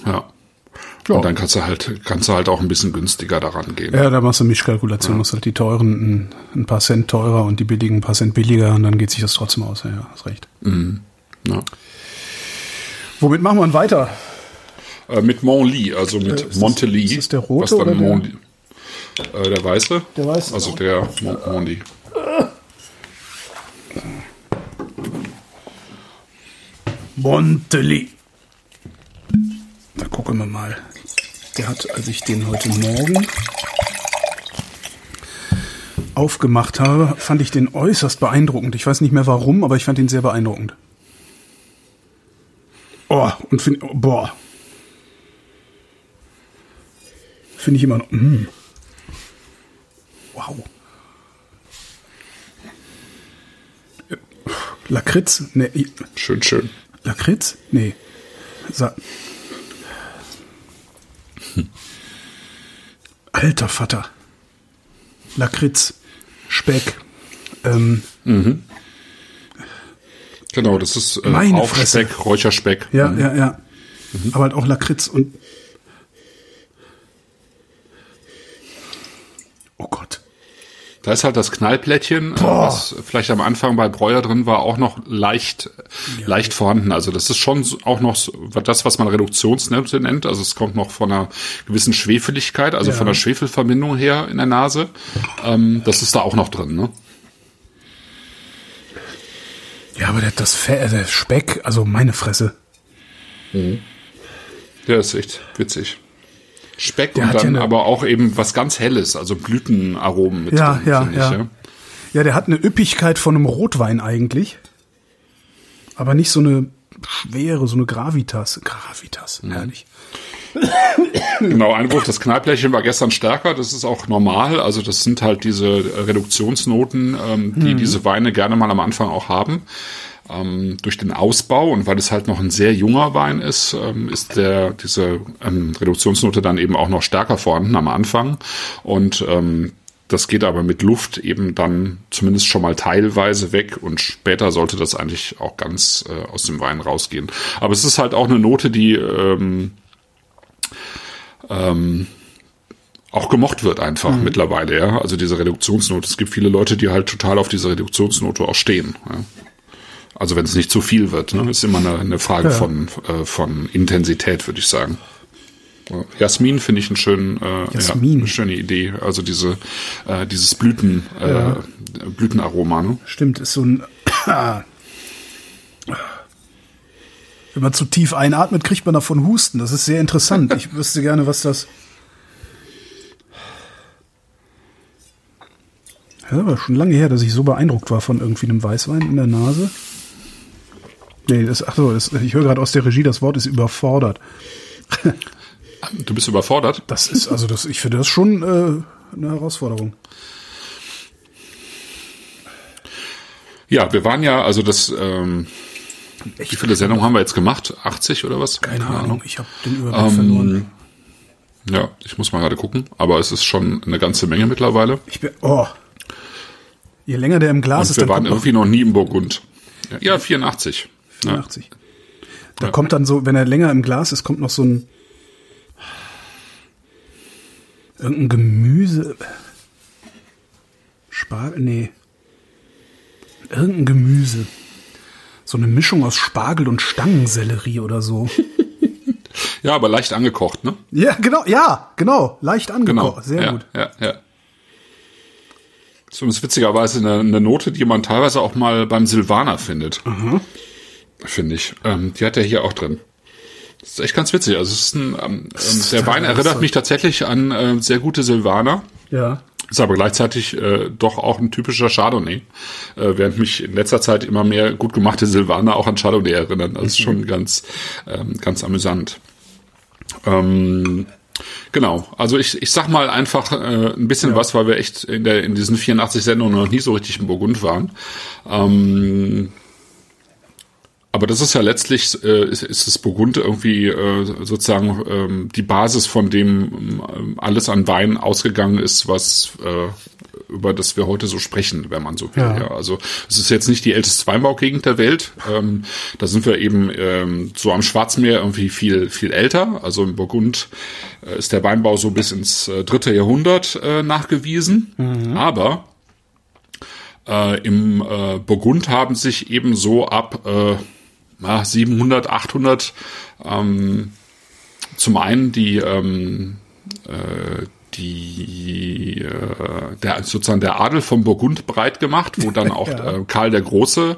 Ja. Ja. Und dann kannst du halt, kannst du halt auch ein bisschen günstiger daran gehen. Ja, da machst du Mischkalkulation, machst halt die teuren ein, ein paar Cent teurer und die billigen ein paar Cent billiger und dann geht sich das trotzdem aus. Ja, ja hast recht. Ja. Womit machen wir weiter? Äh, mit Montly, also mit Äh, ist das- Montely. ist das der rote was dann oder der- Montly- Äh, der weiße? Der weiße. Also der Mon- Montly. Monteli. Da gucken wir mal. Der hat, als ich den heute Morgen aufgemacht habe, fand ich den äußerst beeindruckend. Ich weiß nicht mehr warum, aber ich fand ihn sehr beeindruckend. Oh, und finde, oh, boah. Finde ich immer noch, mm. Wow. Lakritz? Nee, Schön, schön. Lakritz? Nee. Sa Alter Vater. Lakritz. Speck. Ähm, Genau, das ist äh, Meine auch Fresse. Speck, Räucherspeck. ja, ja, ja. Aber halt auch Lakritz und. Oh Gott. Da ist halt das Knallplättchen, äh, Boah. was vielleicht am Anfang bei Breuer drin war, auch noch leicht, leicht vorhanden. Also das ist schon auch noch das, was man Reduktionsnäpse nennt. Also es kommt noch von einer gewissen Schwefeligkeit, also Ja. von der Schwefelverbindung her in der Nase. Ähm, das ist da auch noch drin, ne? Ja, aber der, das Fe der Speck, also meine Fresse. Der ist echt witzig. Speck Der und hat ja dann aber auch eben was ganz Helles, also Blütenaromen mit Ja, drin, ja, ja. ich. Ja. Ja, der hat eine Üppigkeit von einem Rotwein eigentlich. Aber nicht so eine schwere, so eine Gravitas. Gravitas, herrlich. Genau, Einwurf, das Kneipplächen war gestern stärker, das ist auch normal. Also das sind halt diese Reduktionsnoten, ähm, die diese Weine gerne mal am Anfang auch haben. Ähm, durch den Ausbau und weil es halt noch ein sehr junger Wein ist, ähm, ist der diese ähm, Reduktionsnote dann eben auch noch stärker vorhanden am Anfang. Und ähm, das geht aber mit Luft eben dann zumindest schon mal teilweise weg und später sollte das eigentlich auch ganz äh, aus dem Wein rausgehen. Aber es ist halt auch eine Note, die ähm, ähm, auch gemocht wird einfach Mhm. mittlerweile, ja. Also diese Reduktionsnote. Es gibt viele Leute, die halt total auf diese Reduktionsnote auch stehen. Ja? Also wenn es nicht zu viel wird, ne? ist immer eine, eine Frage Ja. von, äh, von Intensität, würde ich sagen. Ja. Jasmin finde ich einen schönen, äh, Jasmin. Ja, eine schöne Idee. Also diese, äh, dieses Blüten, Ja. äh, Blütenaroma, ne? Stimmt, ist so ein. (clears throat) Wenn man zu tief einatmet, kriegt man davon Husten. Das ist sehr interessant. Ich (laughs) wüsste gerne, was das. Ja, aber schon lange her, dass ich so beeindruckt war von irgendwie einem Weißwein in der Nase. Nee, das, ach so, das, ich höre gerade aus der Regie, das Wort ist überfordert. (laughs) Du bist überfordert. Das ist, also das, ich finde das schon äh, eine Herausforderung. Ja, wir waren ja, also das, ähm, wie viele Sendungen haben wir jetzt gemacht? 80 oder was? Keine Ahnung, ich habe den Überblick verloren. Ja, ich muss mal gerade gucken, aber es ist schon eine ganze Menge mittlerweile. Ich bin, oh. Je länger der im Glas Und ist, wir dann waren irgendwie noch nie im Burgund. Ja, 84. 84. Da kommt dann so, wenn er länger im Glas ist, kommt noch so ein irgendein Gemüse. Spargel, nee. Irgendein Gemüse. So eine Mischung aus Spargel und Stangensellerie oder so. (laughs) Ja, aber leicht angekocht, ne? ja, genau, ja, genau. Leicht Genau. angekocht. Sehr ja, gut. Ja, ja. Zumindest witzigerweise eine, eine Note, die man teilweise auch mal beim Silvaner findet. Finde ich. Ähm, die hat er hier auch drin. Das ist echt ganz witzig. Also es ist ein, ähm, ähm, der Wein erinnert mich tatsächlich an äh, sehr gute Silvaner. Ja. Ist aber gleichzeitig äh, doch auch ein typischer Chardonnay. Äh, während mich in letzter Zeit immer mehr gut gemachte Silvaner auch an Chardonnay erinnern. Also ist schon ganz, ähm, ganz amüsant. Ähm, genau, also ich, ich sag mal einfach äh, ein bisschen was, weil wir echt in, der, in diesen 84 Sendungen noch nie so richtig im Burgund waren. Ähm, aber das ist ja letztlich, äh, ist, ist das Burgund irgendwie äh, sozusagen ähm, die Basis, von dem ähm, alles an Wein ausgegangen ist, was äh, über das wir heute so sprechen, wenn man so will. Ja. Ja. Also es ist jetzt nicht die älteste Weinbaugegend der Welt. Ähm, da sind wir eben ähm, so am Schwarzmeer irgendwie viel viel älter. Also im Burgund äh, ist der Weinbau so bis ins äh, dritte Jahrhundert äh, nachgewiesen. Aber äh, Im äh, Burgund haben sich eben so ab äh, na, 700, 800 ähm, zum einen die ähm, äh, die äh, der sozusagen der Adel vom Burgund breit gemacht, wo dann (laughs) auch Ja. äh, Karl der Große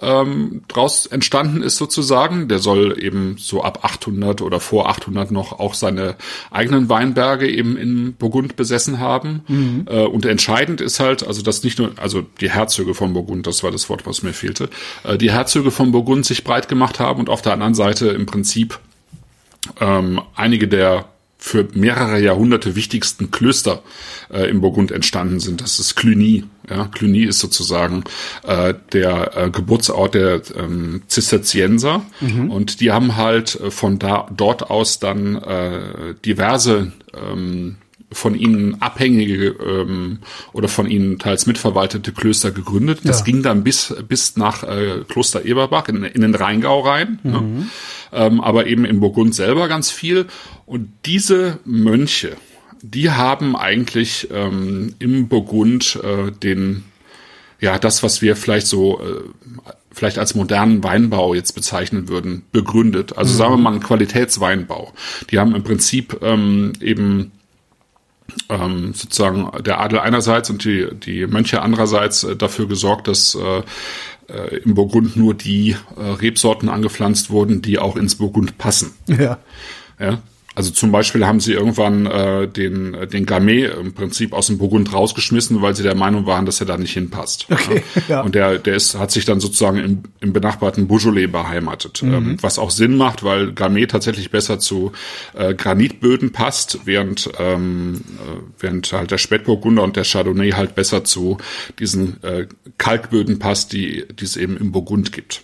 ähm, draus entstanden ist sozusagen. Der soll eben so ab 800 oder vor 800 noch auch seine eigenen Weinberge eben in Burgund besessen haben. Äh, und entscheidend ist halt, also dass nicht nur, also die Herzöge von Burgund, das war das Wort, was mir fehlte, äh, die Herzöge von Burgund sich breit gemacht haben und auf der anderen Seite im Prinzip ähm, einige der für mehrere Jahrhunderte wichtigsten Klöster äh, im Burgund entstanden sind. Das ist Cluny. Ja, Cluny ist sozusagen äh, der äh, Geburtsort der ähm, Zisterzienser und die haben halt äh, von da dort aus dann äh, diverse ähm, von ihnen abhängige ähm, oder von ihnen teils mitverwaltete Klöster gegründet. Das Ja. ging dann bis bis nach äh, Kloster Eberbach in, in den Rheingau rein, ne? ähm, aber eben im Burgund selber ganz viel. Und diese Mönche, die haben eigentlich ähm, im Burgund äh, den ja, das, was wir vielleicht so äh, vielleicht als modernen Weinbau jetzt bezeichnen würden, begründet. Also sagen wir mal einen Qualitätsweinbau. Die haben im Prinzip ähm, eben ähm, sozusagen der Adel einerseits und die, die Mönche andererseits äh, dafür gesorgt, dass äh, äh, im Burgund nur die äh, Rebsorten angepflanzt wurden, die auch ins Burgund passen. Ja. Ja. Also zum Beispiel haben sie irgendwann äh, den, den Gamay im Prinzip aus dem Burgund rausgeschmissen, weil sie der Meinung waren, dass er da nicht hinpasst. Okay, (laughs) ja. Und der, der ist, hat sich dann sozusagen im, im benachbarten Beaujolais beheimatet. Mhm. Ähm, was auch Sinn macht, weil Gamay tatsächlich besser zu äh, Granitböden passt, während, ähm, äh, während halt der Spätburgunder und der Chardonnay halt besser zu diesen äh, Kalkböden passt, die, die es eben im Burgund gibt.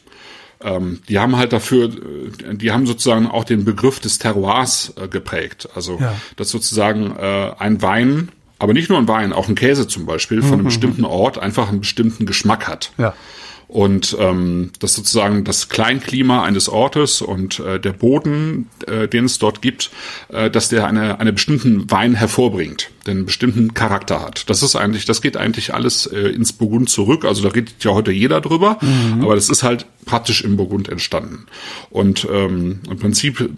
Ähm, die haben halt dafür, äh, die haben sozusagen auch den Begriff des Terroirs äh, geprägt. Also, Ja. dass sozusagen äh, ein Wein, aber nicht nur ein Wein, auch ein Käse zum Beispiel, von einem bestimmten Ort einfach einen bestimmten Geschmack hat. Ja. Und ähm, das sozusagen das Kleinklima eines Ortes und äh, der Boden, äh, den es dort gibt, äh, dass der eine, eine bestimmten Wein hervorbringt, einen bestimmten Charakter hat. Das ist eigentlich, das geht eigentlich alles äh, ins Burgund zurück. Also da redet ja heute jeder drüber, aber das ist halt praktisch im Burgund entstanden. Und ähm, im Prinzip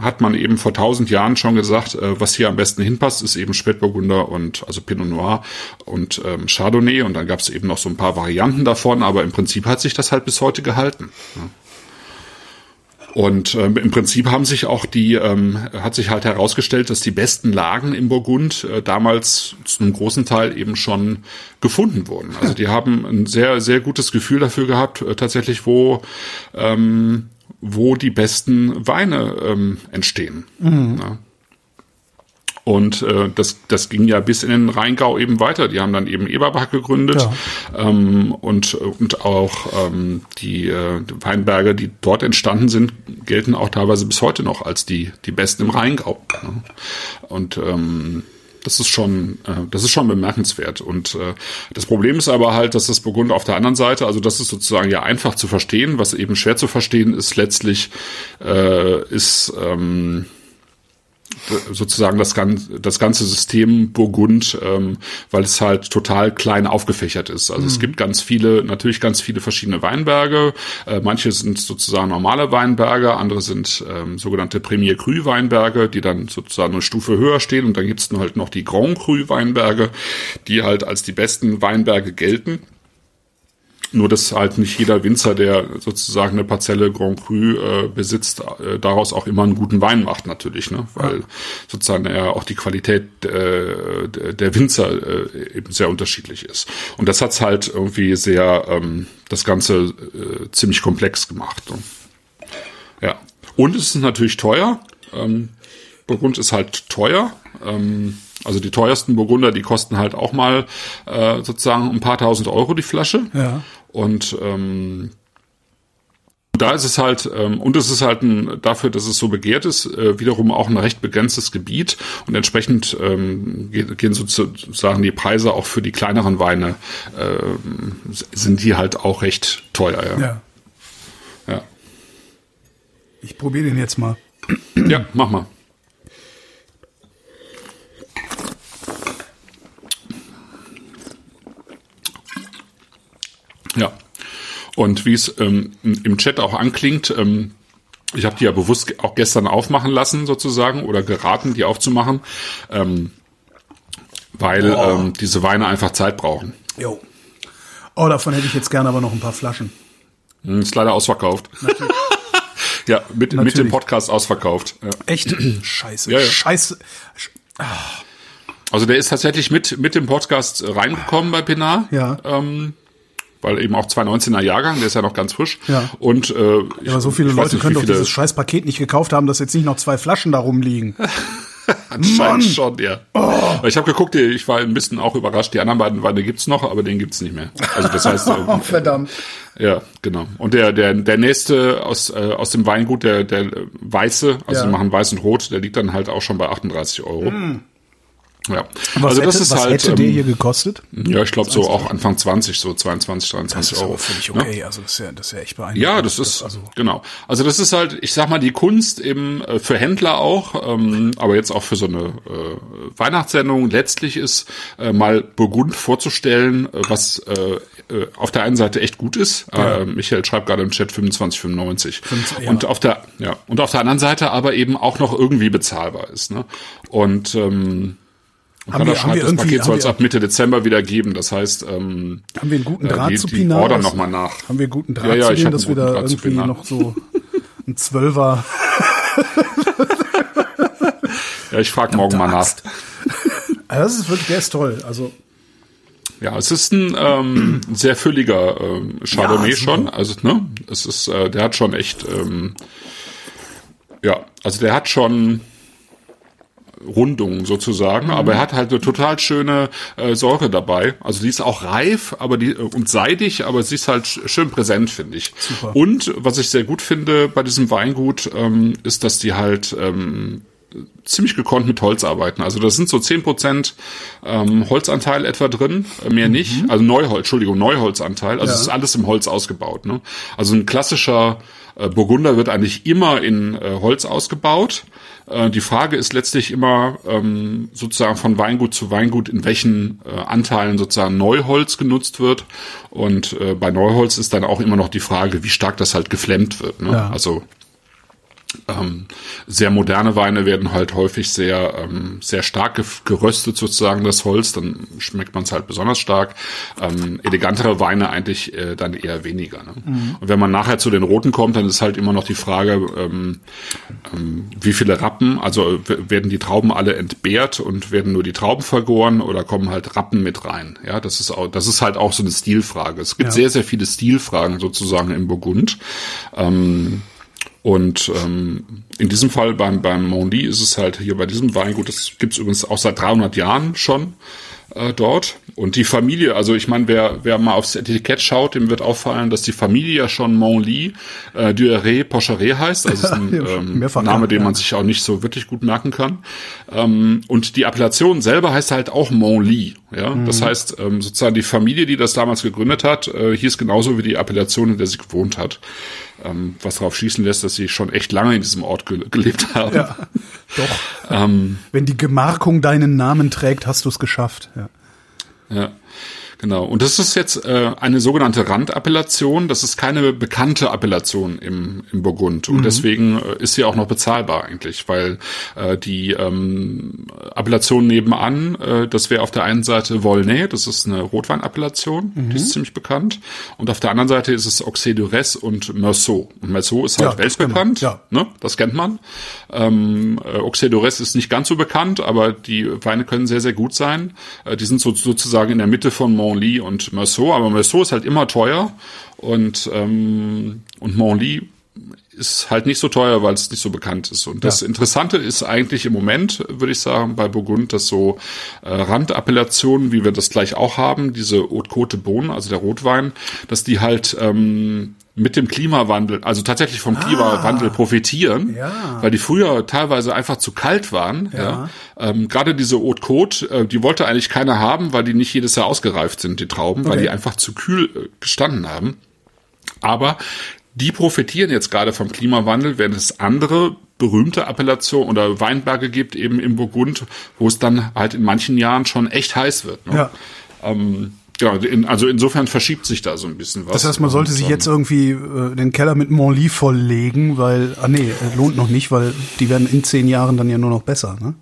hat man eben vor tausend Jahren schon gesagt, äh, was hier am besten hinpasst, ist eben Spätburgunder und also Pinot Noir und ähm, Chardonnay. Und dann gab es eben noch so ein paar Varianten davon, aber im Prinzip hat sich das halt bis heute gehalten. Ja. Und ähm, im Prinzip haben sich auch die, ähm, hat sich halt herausgestellt, dass die besten Lagen im Burgund äh, damals zu einem großen Teil eben schon gefunden wurden. Also die haben ein sehr, sehr gutes Gefühl dafür gehabt, äh, tatsächlich, wo, ähm, wo die besten Weine ähm, entstehen. Ja. Und äh, das, das ging ja bis in den Rheingau eben weiter. Die haben dann eben Eberbach gegründet ähm, und, und auch ähm, die äh, Weinberge, die dort entstanden sind, gelten auch teilweise bis heute noch als die, die besten im Rheingau. Ne? Und ähm, das ist schon, äh, das ist schon bemerkenswert. Und äh, das Problem ist aber halt, dass das Burgund auf der anderen Seite, also das ist sozusagen ja einfach zu verstehen, was eben schwer zu verstehen ist, letztlich äh, ist ähm, sozusagen das, ganze das ganze System Burgund, ähm, weil es halt total klein aufgefächert ist. Also es gibt ganz viele, natürlich ganz viele verschiedene Weinberge. Äh, manche sind sozusagen normale Weinberge, andere sind ähm, sogenannte Premier Cru Weinberge, die dann sozusagen eine Stufe höher stehen. Und dann gibt es halt noch die Grand Cru Weinberge, die halt als die besten Weinberge gelten. Nur dass halt nicht jeder Winzer, der sozusagen eine Parzelle Grand Cru äh, besitzt, äh, daraus auch immer einen guten Wein macht natürlich, ne? weil sozusagen ja auch die Qualität äh, der Winzer äh, eben sehr unterschiedlich ist. Und das hat's halt irgendwie sehr ähm, das Ganze äh, ziemlich komplex gemacht. Ne? Ja. Und es ist natürlich teuer. Ähm, Burgund ist halt teuer. Ähm, also die teuersten Burgunder, die kosten halt auch mal äh, sozusagen ein paar tausend Euro die Flasche. Ja. Und ähm, da ist es halt, ähm, und es ist halt ein, dafür, dass es so begehrt ist, äh, wiederum auch ein recht begrenztes Gebiet und entsprechend ähm, ge- gehen sozusagen die Preise auch für die kleineren Weine, ähm, sind die halt auch recht teuer. Ja, Ja. ja. Ich probiere den jetzt mal. ja mach mal. Ja. Und wie es ähm, im Chat auch anklingt, ähm, ich habe die ja bewusst auch gestern aufmachen lassen, sozusagen, oder geraten, die aufzumachen, ähm, weil ähm, diese Weine einfach Zeit brauchen. Jo. Oh, davon hätte ich jetzt gerne aber noch ein paar Flaschen. Hm, Ist leider ausverkauft. (laughs) ja, mit, mit dem Natürlich. Podcast ausverkauft. Ja. Echt? Scheiße. Ja, ja. Scheiße. Also der ist tatsächlich mit, mit dem Podcast reingekommen bei Pinar. Ja. Ähm, weil eben auch 2019er Jahrgang, der ist ja noch ganz frisch. Ja. Und äh, ich, Ja, aber so viele Leute nicht, können doch viele- dieses scheiß Paket nicht gekauft haben, dass jetzt nicht noch zwei Flaschen da rumliegen. (laughs) Anscheinend Mann! schon, ja. Ich habe geguckt, ich war ein bisschen auch überrascht. Die anderen beiden Weine gibt's noch, aber den gibt's nicht mehr. Also das heißt, (laughs) Oh, verdammt. ja, genau. Und der der der nächste aus äh, aus dem Weingut, der der weiße, also Ja. die machen weiß und rot, der liegt dann halt auch schon bei 38 Euro. Ja, Was also das hätte, ist was halt hätte der ähm, hier gekostet? ja, ich glaube so auch Anfang 20, so 22, 23 Das ist Euro. völlig ne? okay. Also das ist ja, das ist ja echt beeindruckend. Ja, das ist also genau. Also das ist halt, ich sag mal, die Kunst eben äh, für Händler auch, ähm, aber jetzt auch für so eine äh, Weihnachtssendung letztlich ist, äh, mal Burgund vorzustellen, äh, was äh, äh, auf der einen Seite echt gut ist. Äh, Michael schreibt gerade im Chat 25,95 ja. und auf der ja und auf der anderen Seite aber eben auch noch irgendwie bezahlbar ist. Ne? Und ähm, Haben Hanna wir- haben wir das irgendwie- Paket soll es ab Mitte Dezember wieder geben. Das heißt, ähm, haben wir einen guten äh, Draht die, zu Pinar? ordern Das- nochmal nach. Haben wir einen guten Draht Ja, ja, zu ich denen, dass wir da Draht irgendwie noch so ein Zwölfer (laughs) Ja, ich frage morgen mal nach. Also das ist wirklich, der ist toll. Also Ja, es ist ein ähm, sehr fülliger ähm, Chardonnay Ja, schon. Also, ne, es ist, äh, der hat schon echt, ähm, ja, also der hat schon Rundungen sozusagen, aber er hat halt eine total schöne äh, Säure dabei. Also die ist auch reif, aber die und seidig, aber sie ist halt sch- schön präsent, finde ich. Super. Und was ich sehr gut finde bei diesem Weingut, ähm, ist, dass die halt ähm, ziemlich gekonnt mit Holz arbeiten. Also das sind so 10% ähm, Holzanteil etwa drin, äh, mehr nicht. Also Neuholz, Entschuldigung, Neuholzanteil. Also Ja. es ist alles im Holz ausgebaut. Ne? Also ein klassischer äh, Burgunder wird eigentlich immer in äh, Holz ausgebaut. Äh, die Frage ist letztlich immer ähm, sozusagen von Weingut zu Weingut, in welchen äh, Anteilen sozusagen Neuholz genutzt wird. Und äh, bei Neuholz ist dann auch immer noch die Frage, wie stark das halt geflemmt wird. Ne? Ja. Also ähm, sehr moderne Weine werden halt häufig sehr ähm, sehr stark geröstet sozusagen das Holz, dann schmeckt man es halt besonders stark. Ähm, elegantere Weine eigentlich äh, dann eher weniger. Ne? Und wenn man nachher zu den roten kommt, dann ist halt immer noch die Frage, ähm, ähm, wie viele Rappen, also werden die Trauben alle entbehrt und werden nur die Trauben vergoren oder kommen halt Rappen mit rein? Ja, das ist auch das ist halt auch so eine Stilfrage. Es gibt Ja. sehr sehr viele Stilfragen sozusagen im Burgund. Ähm, und ähm, in diesem Fall beim, beim Mondi ist es halt hier bei diesem Weingut, das gibt's übrigens auch seit 300 Jahren schon äh, dort. Und die Familie, also ich meine, wer, wer mal aufs Etikett schaut, dem wird auffallen, dass die Familie ja schon Monli äh, Dueré Pocheret heißt. Also ist ein (laughs) ähm, Name, den man sich auch nicht so wirklich gut merken kann. Ähm, und die Appellation selber heißt halt auch Monli. Ja? Das heißt, ähm, sozusagen die Familie, die das damals gegründet hat, äh, hieß genauso wie die Appellation, in der sie gewohnt hat. Ähm, was darauf schließen lässt, dass sie schon echt lange in diesem Ort ge gelebt haben. ja, doch. Wenn die Gemarkung deinen Namen trägt, hast du es geschafft. Ja. Ja, genau. Und das ist jetzt äh, eine sogenannte Randappellation. Das ist keine bekannte Appellation im, im Burgund. Und deswegen äh, ist sie auch noch bezahlbar eigentlich, weil äh, die ähm, Appellation nebenan, äh, das wäre auf der einen Seite Volnay, das ist eine Rotweinappellation, die ist ziemlich bekannt. Und auf der anderen Seite ist es Auxey-Durès und Meursault. Und Meursault ist halt Ja, man. weltbekannt. Ja. Ne? Das kennt man. Ähm, äh, Auxey-Durès ist nicht ganz so bekannt, aber die Weine können sehr, sehr gut sein. Äh, die sind so, sozusagen in der Mitte von Montly und Meursault, aber Meursault ist halt immer teuer und, ähm, und Montly ist halt nicht so teuer, weil es nicht so bekannt ist. Und das Ja. Interessante ist eigentlich im Moment, würde ich sagen, bei Burgund, dass so äh, Randappellationen, wie wir das gleich auch haben, diese Haute Bohnen, also der Rotwein, dass die halt ähm, mit dem Klimawandel, also tatsächlich vom Klimawandel profitieren, Ah. Ja. weil die früher teilweise einfach zu kalt waren. Ja. Ja. Ähm, Gerade diese Haute Côte, äh, die wollte eigentlich keiner haben, weil die nicht jedes Jahr ausgereift sind, die Trauben, weil Okay. die einfach zu kühl äh, gestanden haben. Aber die profitieren jetzt gerade vom Klimawandel, während es andere berühmte Appellationen oder Weinberge gibt, eben im Burgund, wo es dann halt in manchen Jahren schon echt heiß wird. Ne? Ja. Ähm, genau, in, also insofern verschiebt sich da so ein bisschen was. Das heißt, man sollte sich ähm, jetzt irgendwie äh, den Keller mit Montli volllegen, weil, ah nee, äh, lohnt noch nicht, weil die werden in zehn Jahren dann ja nur noch besser, ne?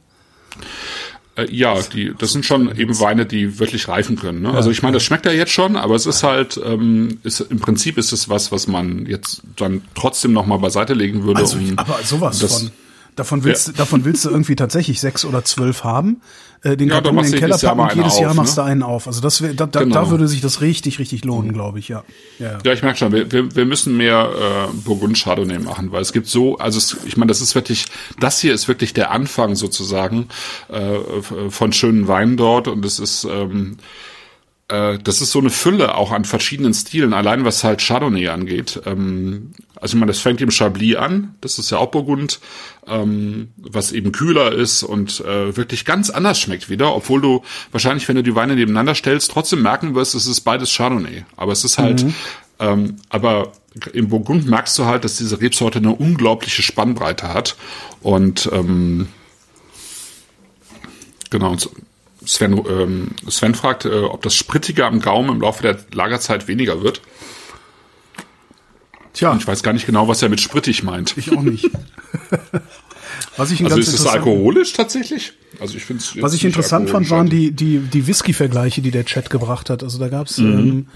Äh, ja, die, das sind schon eben Weine, die wirklich reifen können. Ne? also ich meine, das schmeckt ja jetzt schon, aber es ist halt, ähm, ist, im Prinzip ist es was, was man jetzt dann trotzdem noch mal beiseite legen würde. Also, um aber sowas das, von. Davon willst, Ja. du davon willst du irgendwie tatsächlich sechs oder zwölf haben, äh, den Ja, Karton in den Keller packen und jedes Jahr auf, machst ne? du einen auf. Also das wär, da, da, Genau. da würde sich das richtig, richtig lohnen, glaube ich, ja. ja. ja. Ich merke schon, wir, wir, wir müssen mehr äh, Burgund Chardonnay machen, weil es gibt so, also es, ich meine, das ist wirklich, das hier ist wirklich der Anfang sozusagen äh, von schönen Weinen dort und es ist ähm, äh, das ist so eine Fülle auch an verschiedenen Stilen, allein was halt Chardonnay angeht. Ähm, also ich meine, das fängt im Chablis an, das ist ja auch Burgund, ähm, was eben kühler ist und äh, wirklich ganz anders schmeckt wieder, obwohl du wahrscheinlich, wenn du die Weine nebeneinander stellst, trotzdem merken wirst, es ist beides Chardonnay. Aber es ist halt, ähm, aber im Burgund merkst du halt, dass diese Rebsorte eine unglaubliche Spannbreite hat und ähm, genau. und so- Sven, ähm, Sven fragt, äh, ob das Sprittige am Gaumen im Laufe der Lagerzeit weniger wird. Tja, Ich weiß gar nicht genau, was er mit sprittig meint. ich auch nicht. (laughs) Was ich, Also ist es alkoholisch tatsächlich? Also ich finde es Was ich interessant fand, waren die, die, die Whisky-Vergleiche, die der Chat gebracht hat. Also da gab's Mhm.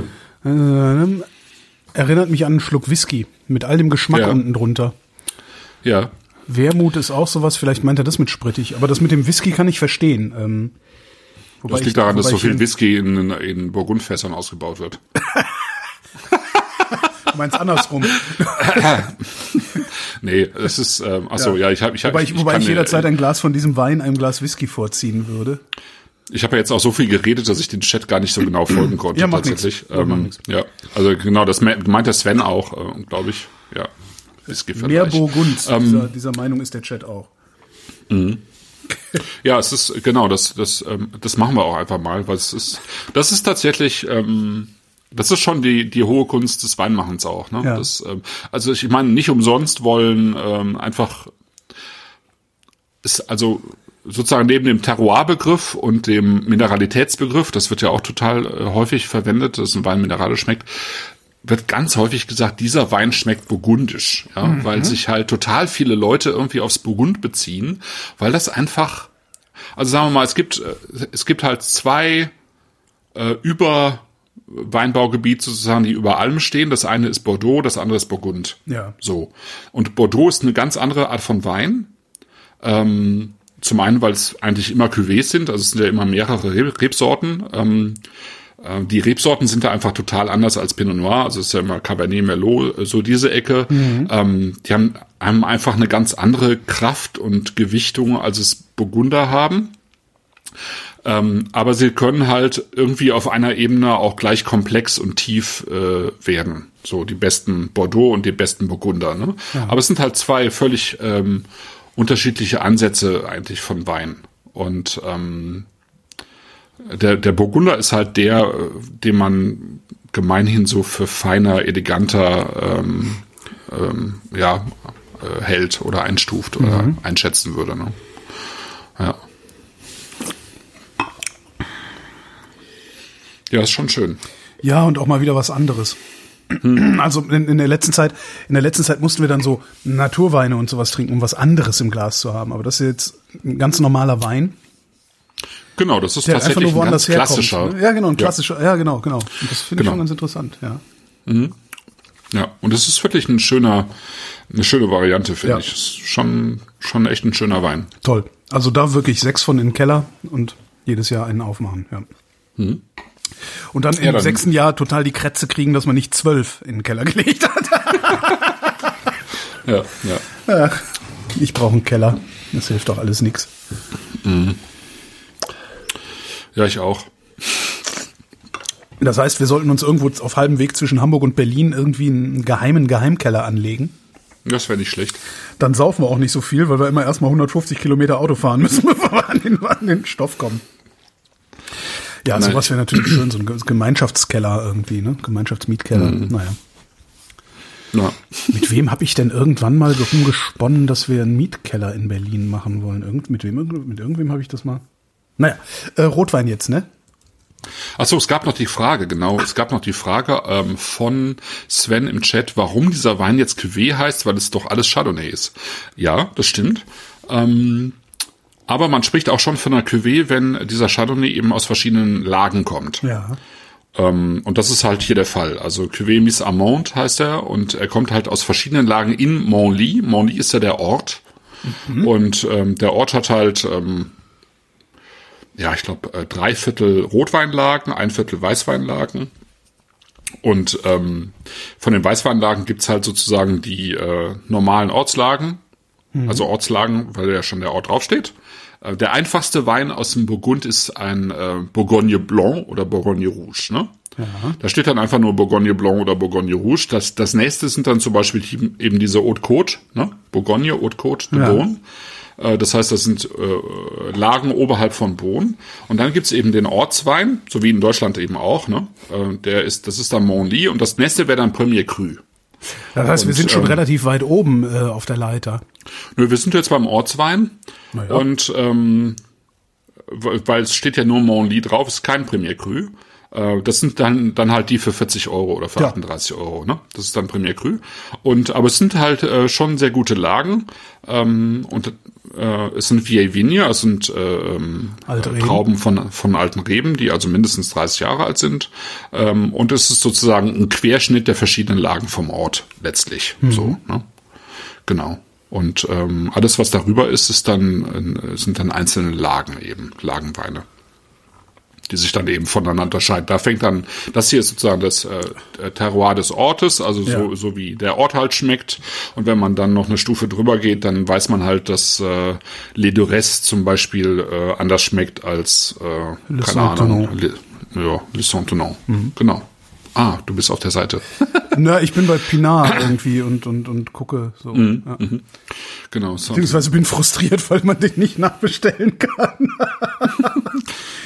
ähm, äh, erinnert mich an einen Schluck Whisky mit all dem Geschmack Ja. unten drunter. Ja. Wermut ist auch sowas, vielleicht meint er das mit sprittig, aber das mit dem Whisky kann ich verstehen. Ähm, das liegt daran, dass so viel Whisky in, in Burgundfässern ausgebaut wird. du meinst andersrum. (laughs) nee, es ist, ähm, ach so, ja, ja ich habe, ich habe, wobei ich, ich, wobei ich jederzeit ein Glas von diesem Wein einem Glas Whisky vorziehen würde. Ich habe ja jetzt auch so viel geredet, dass ich den Chat gar nicht so genau folgen (clears throat) konnte. ja, tatsächlich. Ähm, ja, also genau, das meint der Sven auch, äh, glaube ich. Ja, Whisky Mehr Burgund. Ähm, dieser, dieser Meinung ist der Chat auch. Mhm. (laughs) Ja, es ist genau das. Das, ähm, das machen wir auch einfach mal, weil es ist. Das ist tatsächlich. Ähm, das ist schon die die hohe Kunst des Weinmachens auch. Ne? Ja. Das, ähm, also ich meine, nicht umsonst wollen ähm, einfach. Ist also sozusagen neben dem Terroir-Begriff und dem Mineralitätsbegriff, das wird ja auch total äh, häufig verwendet, dass ein Wein mineralisch schmeckt, wird ganz häufig gesagt, dieser Wein schmeckt burgundisch, ja, mhm. weil sich halt total viele Leute irgendwie aufs Burgund beziehen, weil das einfach, also sagen wir mal, es gibt, äh, es gibt halt zwei äh, über Weinbaugebiet sozusagen, die über allem stehen. Das eine ist Bordeaux, das andere ist Burgund. Ja. So. Und Bordeaux ist eine ganz andere Art von Wein. Ähm, zum einen, weil es eigentlich immer Cuvées sind, also es sind ja immer mehrere Rebsorten. Ähm, äh, die Rebsorten sind da einfach total anders als Pinot Noir, also es ist ja immer Cabernet Merlot, äh, so diese Ecke. Mhm. Ähm, die haben, haben einfach eine ganz andere Kraft und Gewichtung, als es Burgunder haben. Ähm, aber sie können halt irgendwie auf einer Ebene auch gleich komplex und tief äh, werden. So die besten Bordeaux und die besten Burgunder. Ne? Ja. Aber es sind halt zwei völlig ähm, unterschiedliche Ansätze eigentlich von Wein. Und ähm, der, der Burgunder ist halt der, äh, den man gemeinhin so für feiner, eleganter ähm, ähm, ja, äh, hält oder einstuft oder mhm. einschätzen würde. Ne? Ja. Ja, ist schon schön. Ja, und auch mal wieder was anderes. Hm. Also in, in, der letzten Zeit, in der letzten Zeit mussten wir dann so Naturweine und sowas trinken, um was anderes im Glas zu haben. Aber das ist jetzt ein ganz normaler Wein. Genau, das ist der tatsächlich ein ganz klassischer. Ne? Ja, genau, ein klassischer. Ja, ja genau, genau. Und das finde genau. ich schon ganz interessant, ja. Mhm. Ja, und es ist wirklich ein schöner, eine schöne Variante, finde ja. ich. Ist schon, schon echt ein schöner Wein. Toll. Also da wirklich sechs von in den Keller und jedes Jahr einen aufmachen, ja. Mhm. Und dann ja, im dann sechsten Jahr total die Krätze kriegen, dass man nicht zwölf in den Keller (laughs) gelegt hat. ja, ja. Ich brauche einen Keller. Das hilft doch alles nix. Mhm. Ja, ich auch. Das heißt, wir sollten uns irgendwo auf halbem Weg zwischen Hamburg und Berlin irgendwie einen geheimen Geheimkeller anlegen. Das wäre nicht schlecht. Dann saufen wir auch nicht so viel, weil wir immer erstmal 150 Kilometer Auto fahren müssen, (laughs) bevor wir an den, an den Stoff kommen. Ja, Nein. sowas wäre natürlich schön, so ein Gemeinschaftskeller irgendwie, ne? Gemeinschaftsmietkeller. Mhm. Naja. Ja. Mit wem habe ich denn irgendwann mal rumgesponnen, dass wir einen Mietkeller in Berlin machen wollen? Irgend, mit wem? Mit irgendwem habe ich das mal? Naja, äh, Rotwein jetzt, ne? Achso, es gab noch die Frage, genau, es gab noch die Frage ähm, von Sven im Chat, warum dieser Wein jetzt Cuvée heißt, weil es doch alles Chardonnay ist. Ja, das stimmt. Ähm, aber man spricht auch schon von einer Cuvée, wenn dieser Chardonnay eben aus verschiedenen Lagen kommt. Ja. Ähm, und das ist halt hier der Fall. Also Cuvée Miss Amont heißt er und er kommt halt aus verschiedenen Lagen in Montly. Montly ist ja der Ort. Mhm. Und ähm, der Ort hat halt ähm, ja, ich glaube, äh, drei Viertel Rotweinlagen, ein Viertel Weißweinlagen. Und ähm, von den Weißweinlagen gibt's halt sozusagen die äh, normalen Ortslagen, mhm. also Ortslagen, weil ja schon der Ort draufsteht. Äh, der einfachste Wein aus dem Burgund ist ein äh, Bourgogne Blanc oder Bourgogne Rouge. Ne? Da steht dann einfach nur Bourgogne Blanc oder Bourgogne Rouge. Das, das nächste sind dann zum Beispiel eben diese Haute Côte, ne? Bourgogne, Haute Côte de ja. Beaune. Äh, das heißt, das sind äh, Lagen oberhalb von Bohn. Und dann gibt's eben den Ortswein, so wie in Deutschland eben auch. Ne? Äh, der ist, das ist dann Montly und das nächste wäre dann Premier Cru. Das heißt, und, wir sind schon ähm, relativ weit oben äh, auf der Leiter. Nö, wir sind jetzt beim Ortswein. Ja. Und ähm, weil es steht ja nur Montly drauf, ist kein Premier Cru. Äh, das sind dann, dann halt die für 40 Euro oder für ja. 38 Euro, ne? Das ist dann Premier Cru. Und, aber es sind halt äh, schon sehr gute Lagen. Ähm, und äh, es sind Vieille Vigne, es sind äh, ähm, Trauben von, von alten Reben, die also mindestens 30 Jahre alt sind. Ähm, und es ist sozusagen ein Querschnitt der verschiedenen Lagen vom Ort letztlich. Mhm. So, ne? Genau. Und ähm, alles, was darüber ist, ist dann, äh, sind dann einzelne Lagen eben, Lagenweine die sich dann eben voneinander unterscheiden. Da fängt dann, das hier ist sozusagen das äh, Terroir des Ortes, also so, Ja. so wie der Ort halt schmeckt. Und wenn man dann noch eine Stufe drüber geht, dann weiß man halt, dass äh, Les Durès zum Beispiel äh, anders schmeckt als, äh, Le keine Ahnung. Le, ja, Le Saint-Tenant. Genau. Ah, du bist auf der Seite. (laughs) Na, ich bin bei Pinard irgendwie und, und, und gucke so. Mhm. Ja. genau. Saint Beziehungsweise bin frustriert, weil man den nicht nachbestellen kann. (laughs)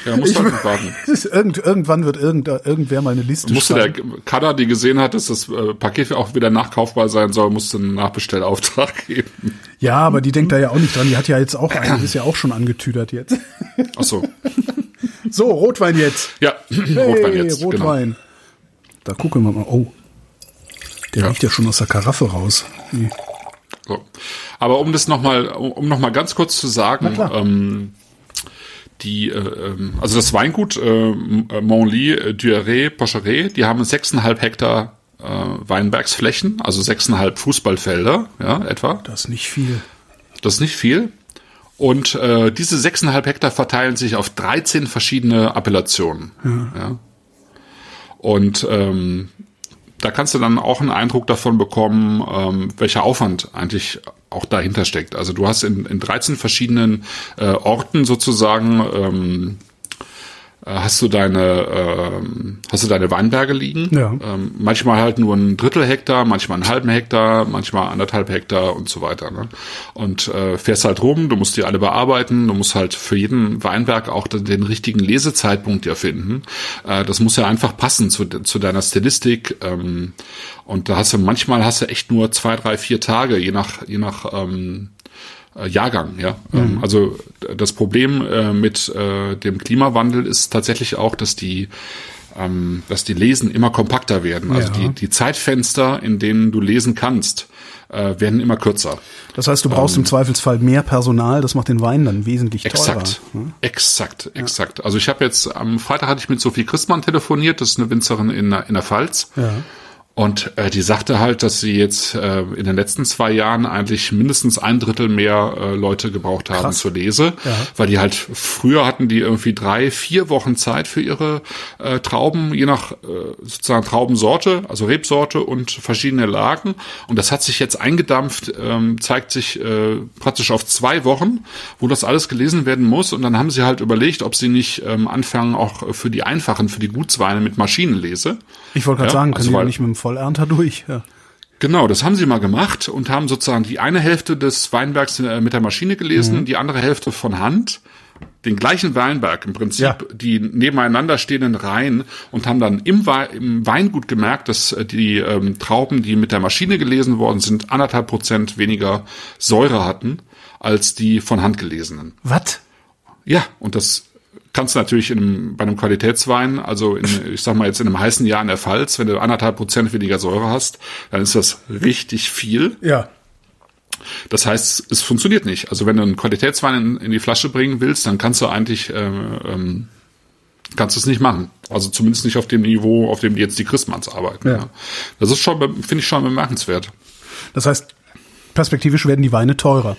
ja, musst Ich- halt warten. (laughs) Irgend, irgendwann wird irgend, irgendwer mal eine Liste Musste der. Kader, die gesehen hat, dass das äh, Paket auch wieder nachkaufbar sein soll, musste einen Nachbestellauftrag geben. Ja, aber die denkt da ja auch nicht dran. Die hat ja jetzt auch einen, ist ja auch schon angetüdert jetzt. Ach so. So, Rotwein jetzt. Ja, (clears throat) Rotwein jetzt. Genau. Da gucken wir mal. Oh. Der Ja. riecht ja schon aus der Karaffe raus. Wie- So. Aber um das nochmal, um noch mal ganz kurz zu sagen, ähm, die, äh, ähm, also das Weingut äh, Montly, äh, Duret, Pocheret, die haben 6,5 Hektar äh, Weinbergsflächen, also 6,5 Fußballfelder, ja, etwa. Das ist nicht viel. Das ist nicht viel. Und äh, diese 6,5 Hektar verteilen sich auf 13 verschiedene Appellationen. Ja. Und ähm, da kannst du dann auch einen Eindruck davon bekommen, ähm, welcher Aufwand eigentlich auch dahinter steckt. Also du hast in, in 13 verschiedenen äh, Orten sozusagen ähm, äh, hast du deine ähm, hast du deine Weinberge liegen. Ja. Ähm, manchmal halt nur ein Drittel Hektar, manchmal einen halben Hektar, manchmal anderthalb Hektar und so weiter. Ne? Und äh, fährst halt rum, du musst die alle bearbeiten, du musst halt für jeden Weinberg auch den, den richtigen Lesezeitpunkt ja finden. Äh, das muss ja einfach passen zu, zu deiner Stilistik. Ähm, und da hast du manchmal hast du echt nur zwei, drei, vier Tage, je nach je nach ähm, äh, Jahrgang, ja. Ähm, Also d- das Problem äh, mit äh, dem Klimawandel ist tatsächlich auch, dass die ähm, dass die Lesen immer kompakter werden. Also Ja. die, die Zeitfenster, in denen du lesen kannst, äh, werden immer kürzer. Das heißt, du brauchst im Zweifelsfall mehr Personal. Das macht den Wein dann wesentlich Exakt, teurer. ne? exakt, exakt. Also ich habe jetzt am Freitag hatte ich mit Sophie Christmann telefoniert, das ist eine Winzerin in, der- in der Pfalz. Ja. Und äh, die sagte halt, dass sie jetzt äh, in den letzten zwei Jahren eigentlich mindestens ein Drittel mehr äh, Leute gebraucht haben Krass. zur Lese, Ja. weil die halt früher hatten die irgendwie drei, vier Wochen Zeit für ihre äh, Trauben, je nach äh, sozusagen Traubensorte, also Rebsorte und verschiedene Lagen. Und das hat sich jetzt eingedampft, ähm, zeigt sich äh, praktisch auf zwei Wochen, wo das alles gelesen werden muss. Und dann haben sie halt überlegt, ob sie nicht ähm, anfangen, auch für die einfachen, für die Gutsweine mit Maschinenlese. Ich wollte gerade Ja, sagen, können also die nicht mit dem Vollernter durch. Ja. Genau, das haben sie mal gemacht und haben sozusagen die eine Hälfte des Weinbergs äh, mit der Maschine gelesen, die andere Hälfte von Hand. Den gleichen Weinberg im Prinzip, Ja. die nebeneinander stehenden Reihen und haben dann im, Wei- im Weingut gemerkt, dass äh, die ähm, Trauben, die mit der Maschine gelesen worden sind, anderthalb Prozent weniger Säure hatten als die von Hand gelesenen. Was? Ja, und das kannst du natürlich in einem, bei einem Qualitätswein, also in, ich sag mal jetzt in einem heißen Jahr in der Pfalz, wenn du anderthalb Prozent weniger Säure hast, dann ist das richtig viel. Ja. Das heißt, es funktioniert nicht. Also wenn du einen Qualitätswein in, in die Flasche bringen willst, dann kannst du eigentlich ähm, ähm, kannst du es nicht machen. Also zumindest nicht auf dem Niveau, auf dem jetzt die Christmanns arbeiten. Ja. Ja. Das ist schon, finde ich schon bemerkenswert. Das heißt, perspektivisch werden die Weine teurer.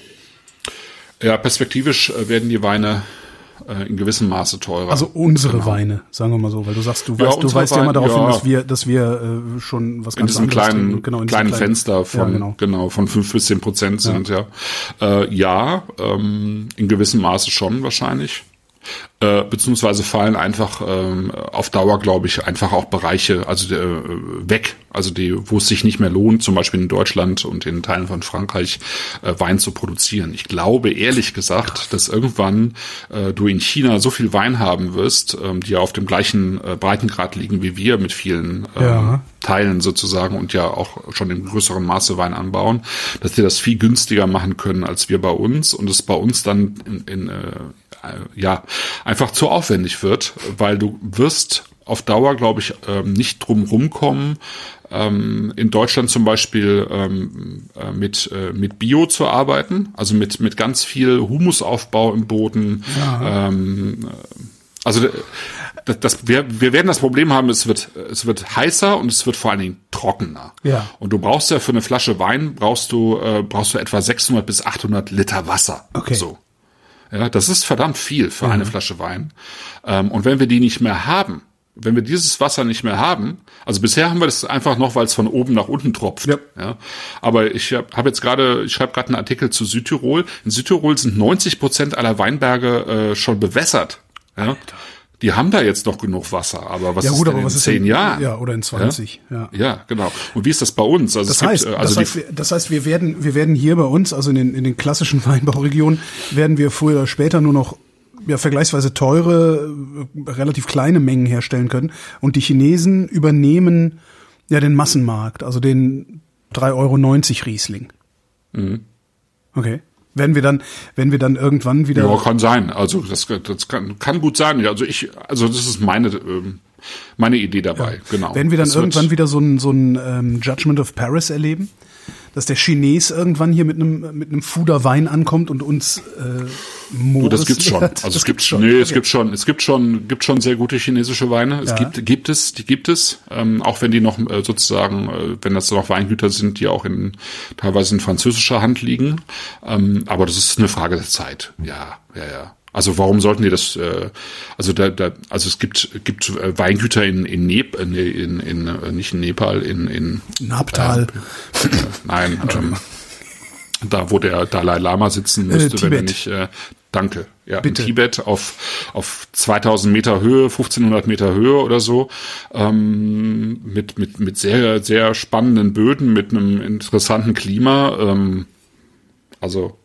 Ja, perspektivisch äh, werden die Weine äh, in gewissem Maße teurer. Also unsere Genau. Weine, sagen wir mal so, weil du sagst, du Ja, weißt, du weißt ja immer Weine, darauf hin, ja. dass wir, dass wir äh, schon was in ganz diesem anderes kleinen, trinken. Genau, in kleinen diesem Fenster von, ja, genau. genau. von fünf bis zehn Prozent sind, ja. Äh, ja, ähm, in gewissem Maße schon wahrscheinlich. Äh, beziehungsweise fallen einfach ähm, auf Dauer, glaube ich, einfach auch Bereiche, also äh, weg, also die, wo es sich nicht mehr lohnt, zum Beispiel in Deutschland und in Teilen von Frankreich äh, Wein zu produzieren. Ich glaube ehrlich gesagt, dass irgendwann äh, du in China so viel Wein haben wirst, ähm, die ja auf dem gleichen äh, Breitengrad liegen wie wir mit vielen ähm, Ja. Teilen sozusagen und ja auch schon in größerem Maße Wein anbauen, dass die das viel günstiger machen können als wir bei uns und es bei uns dann in, in äh, ja einfach zu aufwendig wird, weil du wirst auf Dauer, glaube ich, ähm, nicht drum rumkommen, ähm, in Deutschland zum Beispiel ähm, äh, mit, äh, mit Bio zu arbeiten, also mit, mit ganz viel Humusaufbau im Boden. Ähm, also das, das, wir, wir werden das Problem haben, es wird, es wird heißer und es wird vor allen Dingen trockener. Ja. Und du brauchst ja für eine Flasche Wein brauchst du äh, brauchst du etwa 600 bis 800 Liter Wasser. Okay. So. Ja, das ist verdammt viel für eine Flasche Wein. Ähm, und wenn wir die nicht mehr haben, wenn wir dieses Wasser nicht mehr haben, also bisher haben wir das einfach noch, weil es von oben nach unten tropft. Ja. Ja. Aber ich habe hab jetzt gerade, ich schreibe gerade einen Artikel zu Südtirol. In Südtirol sind 90 Prozent aller Weinberge äh, schon bewässert. Ja. Die haben da jetzt noch genug Wasser, aber was Ja ist gut, denn aber in was ist zehn Jahren? Ja, oder in 20, ja. Ja, genau. Und wie ist das bei uns? Also Das es gibt, heißt, äh, also das, heißt, wir, das heißt, wir werden, wir werden hier bei uns, also in den, in den klassischen (laughs) Weinbauregionen, werden wir früher oder später nur noch ja, vergleichsweise teure, äh, relativ kleine Mengen herstellen können. Und die Chinesen übernehmen ja den Massenmarkt, also den 3,90 Euro Riesling. Mhm. Okay. Werden wir dann, wenn wir dann irgendwann wieder. Ja, kann sein. Also das, das kann, kann gut sein. Also ich, also das ist meine ähm, meine Idee dabei. Genau. Werden wir dann Das irgendwann wieder so ein, so ein ähm, Judgment of Paris erleben? Dass der Chines irgendwann hier mit einem mit einem Fuder Wein ankommt und uns äh, Du, das gibt's schon. Also es Das gibt schon. Nee, es Okay. gibt schon, es gibt schon, gibt schon sehr gute chinesische Weine. Es Ja. gibt, gibt es, die gibt es, ähm, auch wenn die noch äh, sozusagen, äh, wenn das noch Weingüter sind, die auch in teilweise in französischer Hand liegen. Ähm, aber das ist eine Frage der Zeit. Ja, ja, ja. Also warum sollten die das? Äh, also da, da, also es gibt gibt äh, Weingüter in in, Nep in, in, in äh, nicht in Nepal in in Nabtal. (coughs) Nein, ähm, da wo der Dalai Lama sitzen müsste, wenn er nicht. Äh, danke. Ja, Bitte. in Tibet auf auf 2000 Meter Höhe, 1500 Meter Höhe oder so, ähm, mit mit mit sehr sehr spannenden Böden, mit einem interessanten Klima. Ähm, also äh,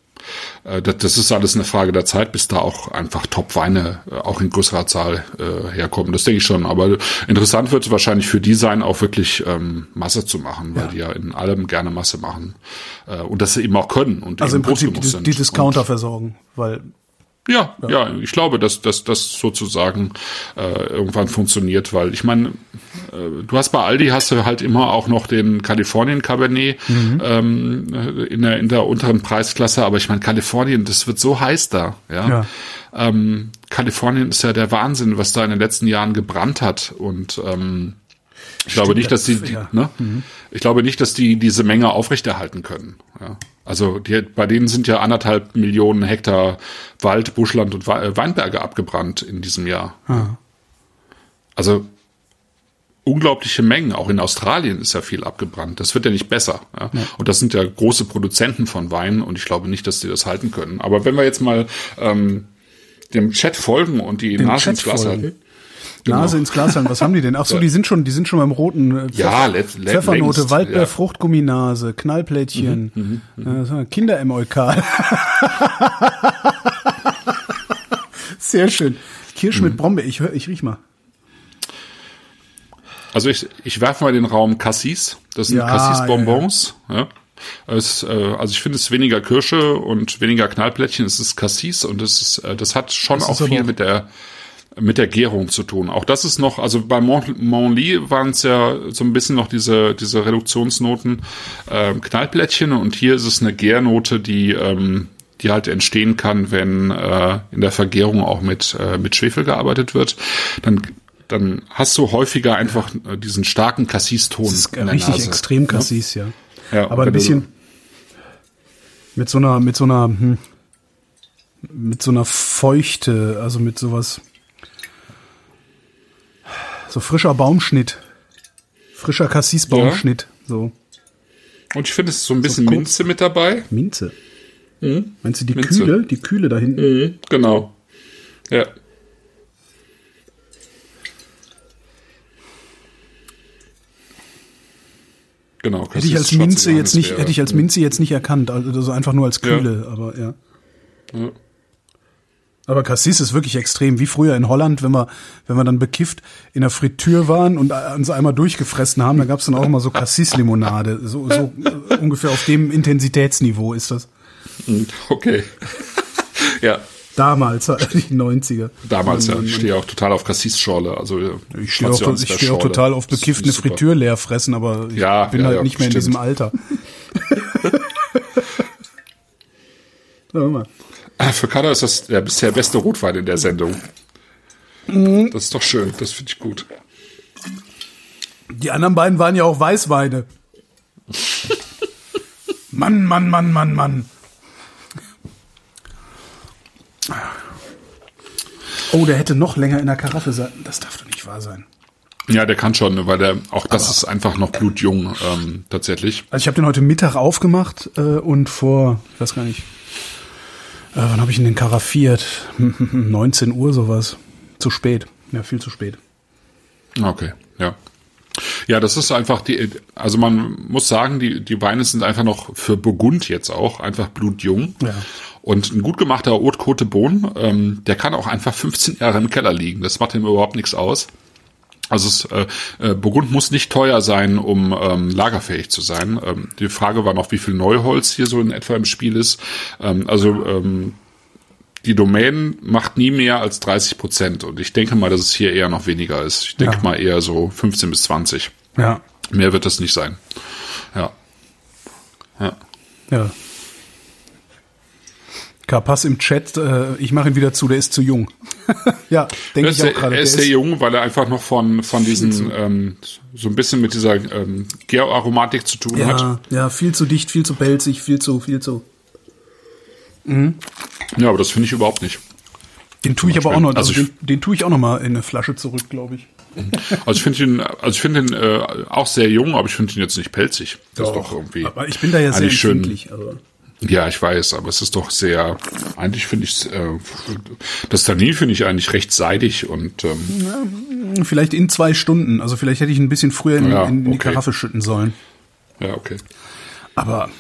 das, das ist alles eine Frage der Zeit, bis da auch einfach Top-Weine äh, auch in größerer Zahl äh, herkommen. Das denke ich schon. Aber interessant wird es wahrscheinlich für die sein, auch wirklich ähm, Masse zu machen, weil Ja. die ja in allem gerne Masse machen. Äh, und das sie eben auch können und Also im Prinzip die, die. Discounter versorgen, weil Ja, ja, ich glaube, dass dass das sozusagen äh, irgendwann funktioniert, weil ich meine, äh, du hast bei Aldi hast du halt immer auch noch den Kalifornien Cabernet ähm, äh, in der in der unteren Preisklasse, aber ich meine Kalifornien, das wird so heiß da, ja. Ja. Ähm, Kalifornien ist ja der Wahnsinn, was da in den letzten Jahren gebrannt hat und ähm, ich glaube nicht, dass die, die ja. ne? ich glaube nicht, dass die diese Menge aufrechterhalten können. Ja. Also die, bei denen sind ja anderthalb Millionen Hektar Wald, Buschland und äh, Weinberge abgebrannt in diesem Jahr. Also unglaubliche Mengen. Auch in Australien ist ja viel abgebrannt. Das wird ja nicht besser. Ja? Und das sind ja große Produzenten von Wein und ich glaube nicht, dass die das halten können. Aber wenn wir jetzt mal ähm, dem Chat folgen und die Dem Nase Chat ins Glas folgen. Halten. Nase ins Glas halten. Was haben die denn? Ach so, die sind schon, die sind schon beim roten äh, Ja, let- let- Pfeffernote, längst, Waldbeer, ja. Fruchtgumminase, Knallplättchen, ja, so ein Kinderemoikal. (laughs) Sehr schön. Kirsch mit Brombeer. Ich ich riech mal. Also ich, ich werfe mal den Raum Cassis. Das sind Ja, Cassis-Bonbons. Ja, Es, äh, also ich finde es weniger Kirsche und weniger Knallplättchen. Es ist Cassis und es ist, äh, das hat schon Das auch viel mit der mit der Gärung zu tun. Auch das ist noch, also bei Mont Montly waren es ja so ein bisschen noch diese diese Reduktionsnoten ähm, Knallplättchen und hier ist es eine Gärnote, die ähm, die halt entstehen kann, wenn äh, in der Vergärung auch mit äh, mit Schwefel gearbeitet wird. Dann dann hast du häufiger einfach äh, diesen starken Cassis-Ton Das ist richtig Nase. extrem Cassis, ja. Ja, Aber wenn ein bisschen mit so einer, mit so einer, hm, mit so einer Feuchte, also mit sowas, so frischer Baumschnitt, frischer Cassis-Baumschnitt, so Und ich finde, es ist so ein bisschen kurz- Minze mit dabei. Minze. Meinst du die Minze. Kühle, die Kühle da hinten? Mhm, genau. Ja. Genau. Hätte ich als Minze jetzt nicht, hätte ich als Minze jetzt nicht erkannt, also einfach nur als Kühle, aber ja. Ja. Aber Cassis ist wirklich extrem, wie früher in Holland, wenn wir, wenn wir dann bekifft in der Fritür waren und uns einmal durchgefressen haben, da gab's dann auch immer so Cassis-Limonade. So, so äh, ungefähr auf dem Intensitätsniveau ist das. Mhm, Okay. (laughs) ja. Damals, äh, die 90er. Damals, ja. Ich stehe auch total auf Cassis-Schorle. Also, Ich stehe auch, ich stehe auch total auf bekifft eine. Fritür leer fressen, aber ich Ja, bin ja, halt ja, nicht mehr in stimmt. diesem Alter. (laughs) Hör mal. Ah, Für Kader ist das der bisher beste Rotwein in der Sendung. Mhm. Das ist doch schön. Das finde ich gut. Die anderen beiden waren ja auch Weißweine. Mann, Mann, Mann, Mann, Mann. Oh, der hätte noch länger in der Karaffe sein. Das darf doch nicht wahr sein. Ja, der kann schon, weil der auch das Aber ist einfach noch blutjung ähm, tatsächlich. Also ich habe den heute Mittag aufgemacht äh, und vor, ich weiß gar nicht, äh, wann habe ich ihn denn karaffiert? (laughs) 19 Uhr sowas. Zu spät. Ja, viel zu spät. Okay, ja. Ja, das ist einfach die, also man muss sagen, die, die Weine sind einfach noch für Burgund jetzt auch einfach blutjung. Ja. Und ein gut gemachter Haute Côte Bohn, ähm, der kann auch einfach 15 Jahre im Keller liegen. Das macht ihm überhaupt nichts aus. Also es, äh, äh, Burgund muss nicht teuer sein, um ähm, lagerfähig zu sein. Ähm, die Frage war noch, wie viel Neuholz hier so in etwa im Spiel ist. Ähm, also ähm, die Domain macht nie mehr als 30 Prozent und ich denke mal, dass es hier eher noch weniger ist. Ich denke ja. mal eher so 15 bis 20. Ja. Mehr wird das nicht sein. Ja. Ja. Ja. Karpass im Chat, äh, ich mache ihn wieder zu, der ist zu jung. (laughs) ja, denke ich auch gerade. Er ist sehr jung, weil er einfach noch von, von diesen, ähm, so ein bisschen mit dieser ähm, Geoaromatik zu tun ja, hat. Ja, viel zu dicht, viel zu pelzig, viel zu, viel zu. Mhm. Ja, aber das finde ich überhaupt nicht. Den tue ich aber auch noch, also, also den, den tue ich auch noch mal in eine Flasche zurück, glaube ich. Also ich finde ihn, also ich finde ihn äh, auch sehr jung, aber ich finde ihn jetzt nicht pelzig. Das doch, ist doch irgendwie. Aber ich bin da ja sehr empfindlich. Schön, also. Ja, ich weiß, aber es ist doch sehr, eigentlich finde ich äh, das Tannin finde ich eigentlich recht seidig und ähm, ja, vielleicht in zwei Stunden. Also vielleicht hätte ich ein bisschen früher in, ja, in, die Karaffe schütten sollen. Ja, okay. Aber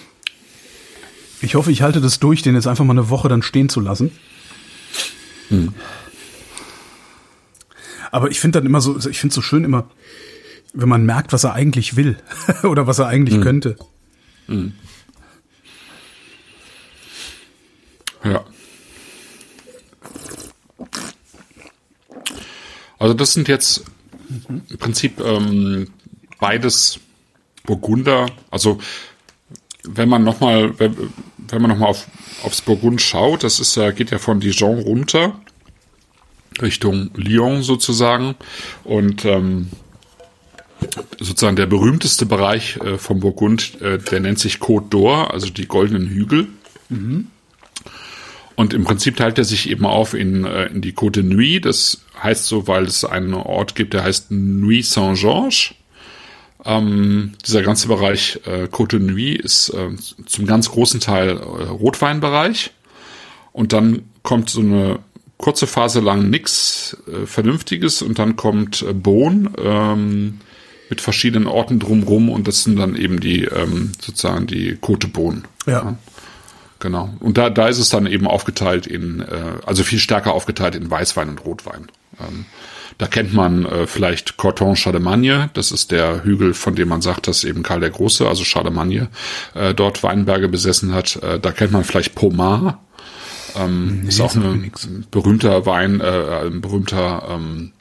ich hoffe, ich halte das durch, den jetzt einfach mal eine Woche dann stehen zu lassen. Hm. Aber ich finde dann immer so, ich finde es so schön immer, wenn man merkt, was er eigentlich will (laughs) oder was er eigentlich hm. könnte. Hm. Ja. Also das sind jetzt im Prinzip ähm, beides Burgunder. Also wenn man nochmal, wenn, wenn man nochmal auf, aufs Burgund schaut, das ist ja, geht ja von Dijon runter Richtung Lyon sozusagen und ähm, sozusagen der berühmteste Bereich äh, vom Burgund, äh, der nennt sich Côte d'Or, also die goldenen Hügel. Mhm. Und im Prinzip teilt er sich eben auf in, äh, in die Côte de Nuit. Das heißt so, weil es einen Ort gibt, der heißt Nuit Saint-Georges. Ähm, dieser ganze Bereich äh, Côte de Nuit ist äh, zum ganz großen Teil äh, Rotweinbereich. Und dann kommt so eine kurze Phase lang nichts äh, Vernünftiges und dann kommt äh, Bohn ähm, mit verschiedenen Orten drumrum und das sind dann eben die ähm, sozusagen die Côte Bohn. Ja. ja. Genau. Und da, da ist es dann eben aufgeteilt in, äh, also viel stärker aufgeteilt in Weißwein und Rotwein. Ähm, da kennt man äh, vielleicht Corton Chardemagne, das ist der Hügel, von dem man sagt, dass eben Karl der Große, also Chardemagne, äh, dort Weinberge besessen hat. Äh, da kennt man vielleicht Pomar, ähm, nee, ist auch ein berühmter Wein, äh, ein berühmter ähm,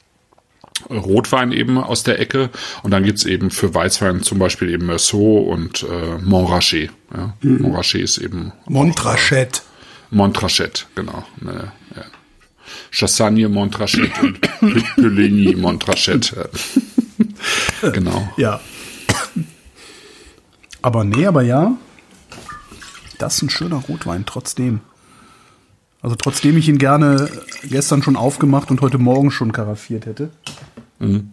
Rotwein eben aus der Ecke und dann gibt's eben für Weißwein zum Beispiel eben Meursault und äh, Montrachet. Ja. Mhm. Montrachet ist eben Montrachet. Äh, Montrachet, genau. Ne, ja. Chassagne Montrachet und Puligny Montrachet. (laughs) genau. Ja. Aber nee, aber ja. Das ist ein schöner Rotwein, trotzdem. Also trotzdem ich ihn gerne gestern schon aufgemacht und heute Morgen schon karaffiert hätte. Mhm.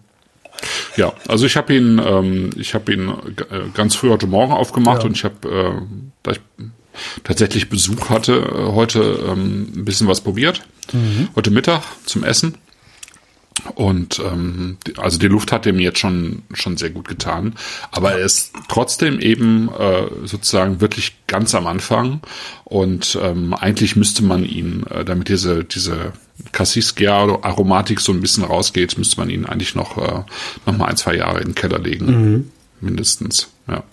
Ja, also ich habe ihn, ähm, ich habe ihn äh, ganz früh heute Morgen aufgemacht ja. und ich habe, äh, da ich tatsächlich Besuch hatte, äh, heute ähm, ein bisschen was probiert. Mhm. Heute Mittag zum Essen. Und ähm, also die Luft hat dem jetzt schon schon sehr gut getan, aber er ist trotzdem eben äh, sozusagen wirklich ganz am Anfang und ähm, eigentlich müsste man ihn, äh, damit diese diese Cassis Aromatik so ein bisschen rausgeht, müsste man ihn eigentlich noch äh, noch mal ein zwei Jahre in den Keller legen, mhm. mindestens. Ja.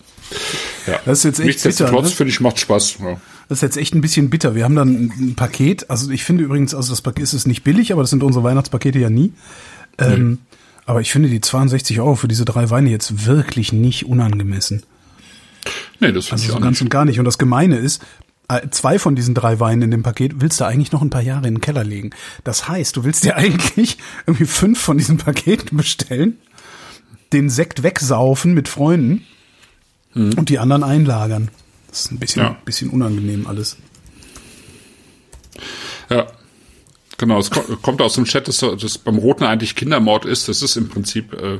Ja. Das ist jetzt echt Nichtsdestotrotz ne? finde ich macht Spaß. Ja. Das ist jetzt echt ein bisschen bitter. Wir haben dann ein Paket. Also ich finde übrigens, also das Paket ist nicht billig, aber das sind unsere Weihnachtspakete ja nie. Ähm, mhm. Aber ich finde die 62 Euro für diese drei Weine jetzt wirklich nicht unangemessen. Nee, das finde also ich so auch ganz nicht. und gar nicht. Und das Gemeine ist, äh, zwei von diesen drei Weinen in dem Paket willst du eigentlich noch ein paar Jahre in den Keller legen. Das heißt, du willst dir (laughs) eigentlich irgendwie fünf von diesen Paketen bestellen den Sekt wegsaufen mit Freunden und die anderen einlagern. Das ist ein bisschen, Ja. bisschen unangenehm alles. Ja. Genau, es ko- kommt aus dem Chat, dass das beim Roten eigentlich Kindermord ist. Das ist im Prinzip, äh,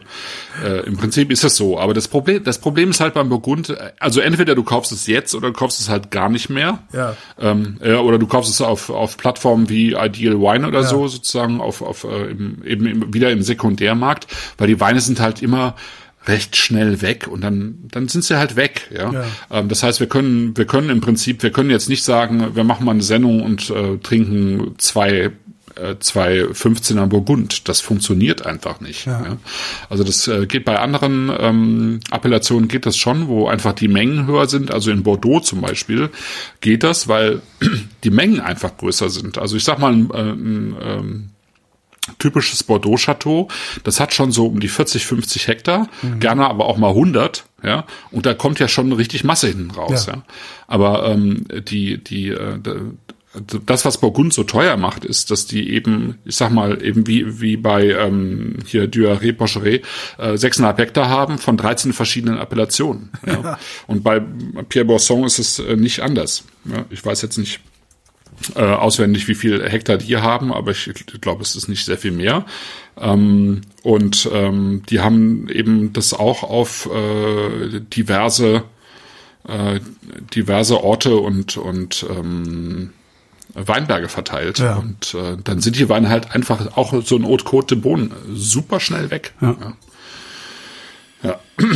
äh, im Prinzip ist es so. Aber das Problem, das Problem ist halt beim Burgund, äh, also entweder du kaufst es jetzt oder du kaufst es halt gar nicht mehr. Ja. Ähm, oder du kaufst es auf, auf Plattformen wie Ideal Wine oder Ja. so, sozusagen, auf, auf äh, im, eben im, wieder im Sekundärmarkt, weil die Weine sind halt immer recht schnell weg und dann dann sind sie halt weg ja, Ja. Ähm, das heißt wir können wir können im Prinzip wir können jetzt nicht sagen wir machen mal eine Sendung und äh, trinken zwei äh, zwei 15er Burgund das funktioniert einfach nicht Ja. ja. also das äh, geht bei anderen ähm, Appellationen geht das schon wo einfach die Mengen höher sind also in Bordeaux zum Beispiel geht das weil (clears throat) die Mengen einfach größer sind also ich sag mal ein, äh, ein ähm, typisches Bordeaux-Chateau, das hat schon so um die 40, 50 Hektar, gerne aber auch mal 100, ja, und da kommt ja schon richtig Masse hinten raus, Ja. ja. Aber ähm, die, die, äh, das, was Burgund so teuer macht, ist, dass die eben, ich sag mal, eben wie, wie bei ähm, hier Duaré, Pocheret, äh, 6,5 Hektar haben von 13 verschiedenen Appellationen. Ja. (laughs) Und bei Pierre Boisson ist es äh, nicht anders. Ja. Ich weiß jetzt nicht, äh, auswendig, wie viel Hektar die haben, aber ich glaube, es ist nicht sehr viel mehr. Ähm, und ähm, die haben eben das auch auf äh, diverse äh, diverse Orte und und ähm, Weinberge verteilt. Ja. Und äh, dann sind die Weine halt einfach auch so ein Haute Côte de Beaune super schnell weg. Ja. ja. (clears throat) ja.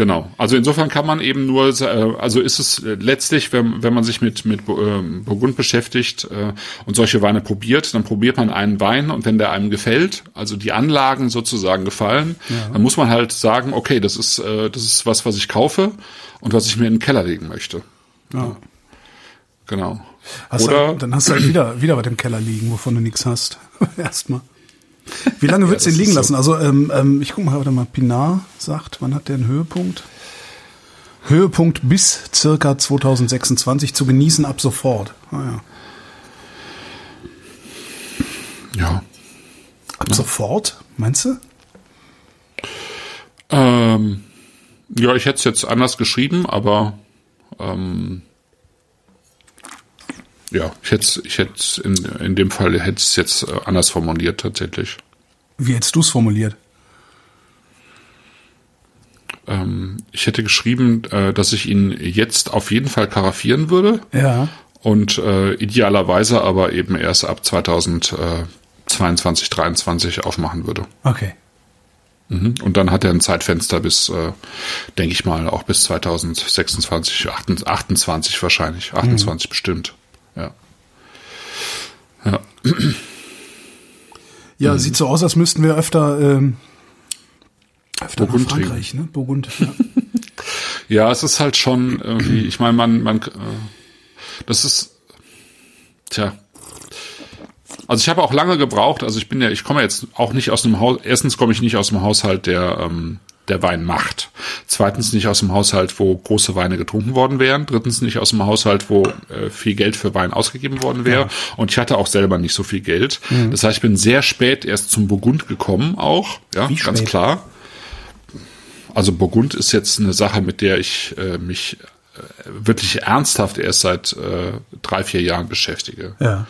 Genau. Also insofern kann man eben nur, äh, also ist es letztlich, wenn, wenn man sich mit, mit ähm, Burgund beschäftigt äh, und solche Weine probiert, dann probiert man einen Wein und wenn der einem gefällt, also die Anlagen sozusagen gefallen, dann muss man halt sagen, okay, das ist, äh, das ist was, was ich kaufe und was ich mir in den Keller legen möchte. Ja. Genau. Hast Oder du, dann hast du halt wieder, wieder was im Keller liegen, wovon du nichts hast. (laughs) Erstmal. Wie lange würdest du das den liegen ist lassen? Also, ähm, ähm, ich guck mal, warte mal, Pinard sagt, wann hat der einen Höhepunkt? Höhepunkt bis circa 2026 zu genießen ab sofort. Ah, ja. ja. Ab sofort, meinst du? Ähm, ja, ich hätte es jetzt anders geschrieben, aber ähm, ja, ich hätte ich hätte in, in dem Fall hätte es jetzt äh, anders formuliert tatsächlich. Wie hättest du es formuliert? Ähm, ich hätte geschrieben, äh, dass ich ihn jetzt auf jeden Fall karaffieren würde Ja. und äh, idealerweise aber eben erst ab 2022, 23 aufmachen würde. Okay. Mhm. Und dann hat er ein Zeitfenster bis, äh, denke ich mal, auch bis 2026, 28, 28 wahrscheinlich, 28 bestimmt. Ja. Ja. Ja, sieht so aus, als müssten wir öfter, ähm, öfter nach Burgund Frankreich, ne? Burgund. Ja. (laughs) ja, es ist halt schon irgendwie, ich meine, man, man, äh, das ist, tja. Also ich habe auch lange gebraucht, also ich bin ja, ich komme jetzt auch nicht aus einem Haus, erstens komme ich nicht aus dem Haushalt, der, ähm, der Wein macht. Zweitens nicht aus dem Haushalt, wo große Weine getrunken worden wären. Drittens nicht aus dem Haushalt, wo äh, viel Geld für Wein ausgegeben worden wäre. Und ich hatte auch selber nicht so viel Geld. Das heißt, ich bin sehr spät erst zum Burgund gekommen auch. Ja, Wie ganz spät? klar. Also Burgund ist jetzt eine Sache, mit der ich äh, mich wirklich ernsthaft erst seit äh, drei, vier Jahren beschäftige. ja.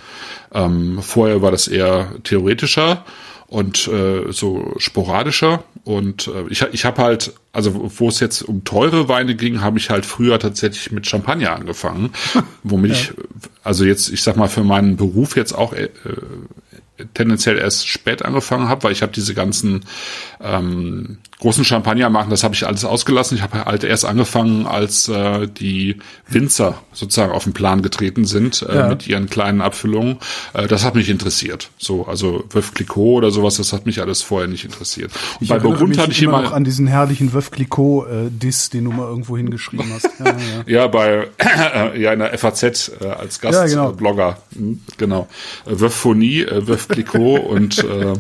Ähm, vorher war das eher theoretischer und äh, so sporadischer. Und äh, ich, ich habe halt, also wo es jetzt um teure Weine ging, habe ich halt früher tatsächlich mit Champagner angefangen, womit (laughs) ich, also jetzt, ich sag mal, für meinen Beruf jetzt auch äh, tendenziell erst spät angefangen habe, weil ich habe diese ganzen ähm, großen Champagnermarken, das habe ich alles ausgelassen. Ich habe halt erst angefangen, als äh, die Winzer sozusagen auf den Plan getreten sind äh, Ja. mit ihren kleinen Abfüllungen. Äh, das hat mich interessiert. So, also Veuve Clicquot oder sowas, das hat mich alles vorher nicht interessiert. Und bei erinnere Burgund hatte ich immer immer noch an diesen herrlichen Veuve Clicquot-Diss, den du mal irgendwo hingeschrieben hast. Ja, ja. Ja, (laughs) bei ja in der FAZ äh, als Ja, genau. Gastblogger. Hm, genau. Äh, Veuve Phonie, äh, Veuve Clicquot und äh,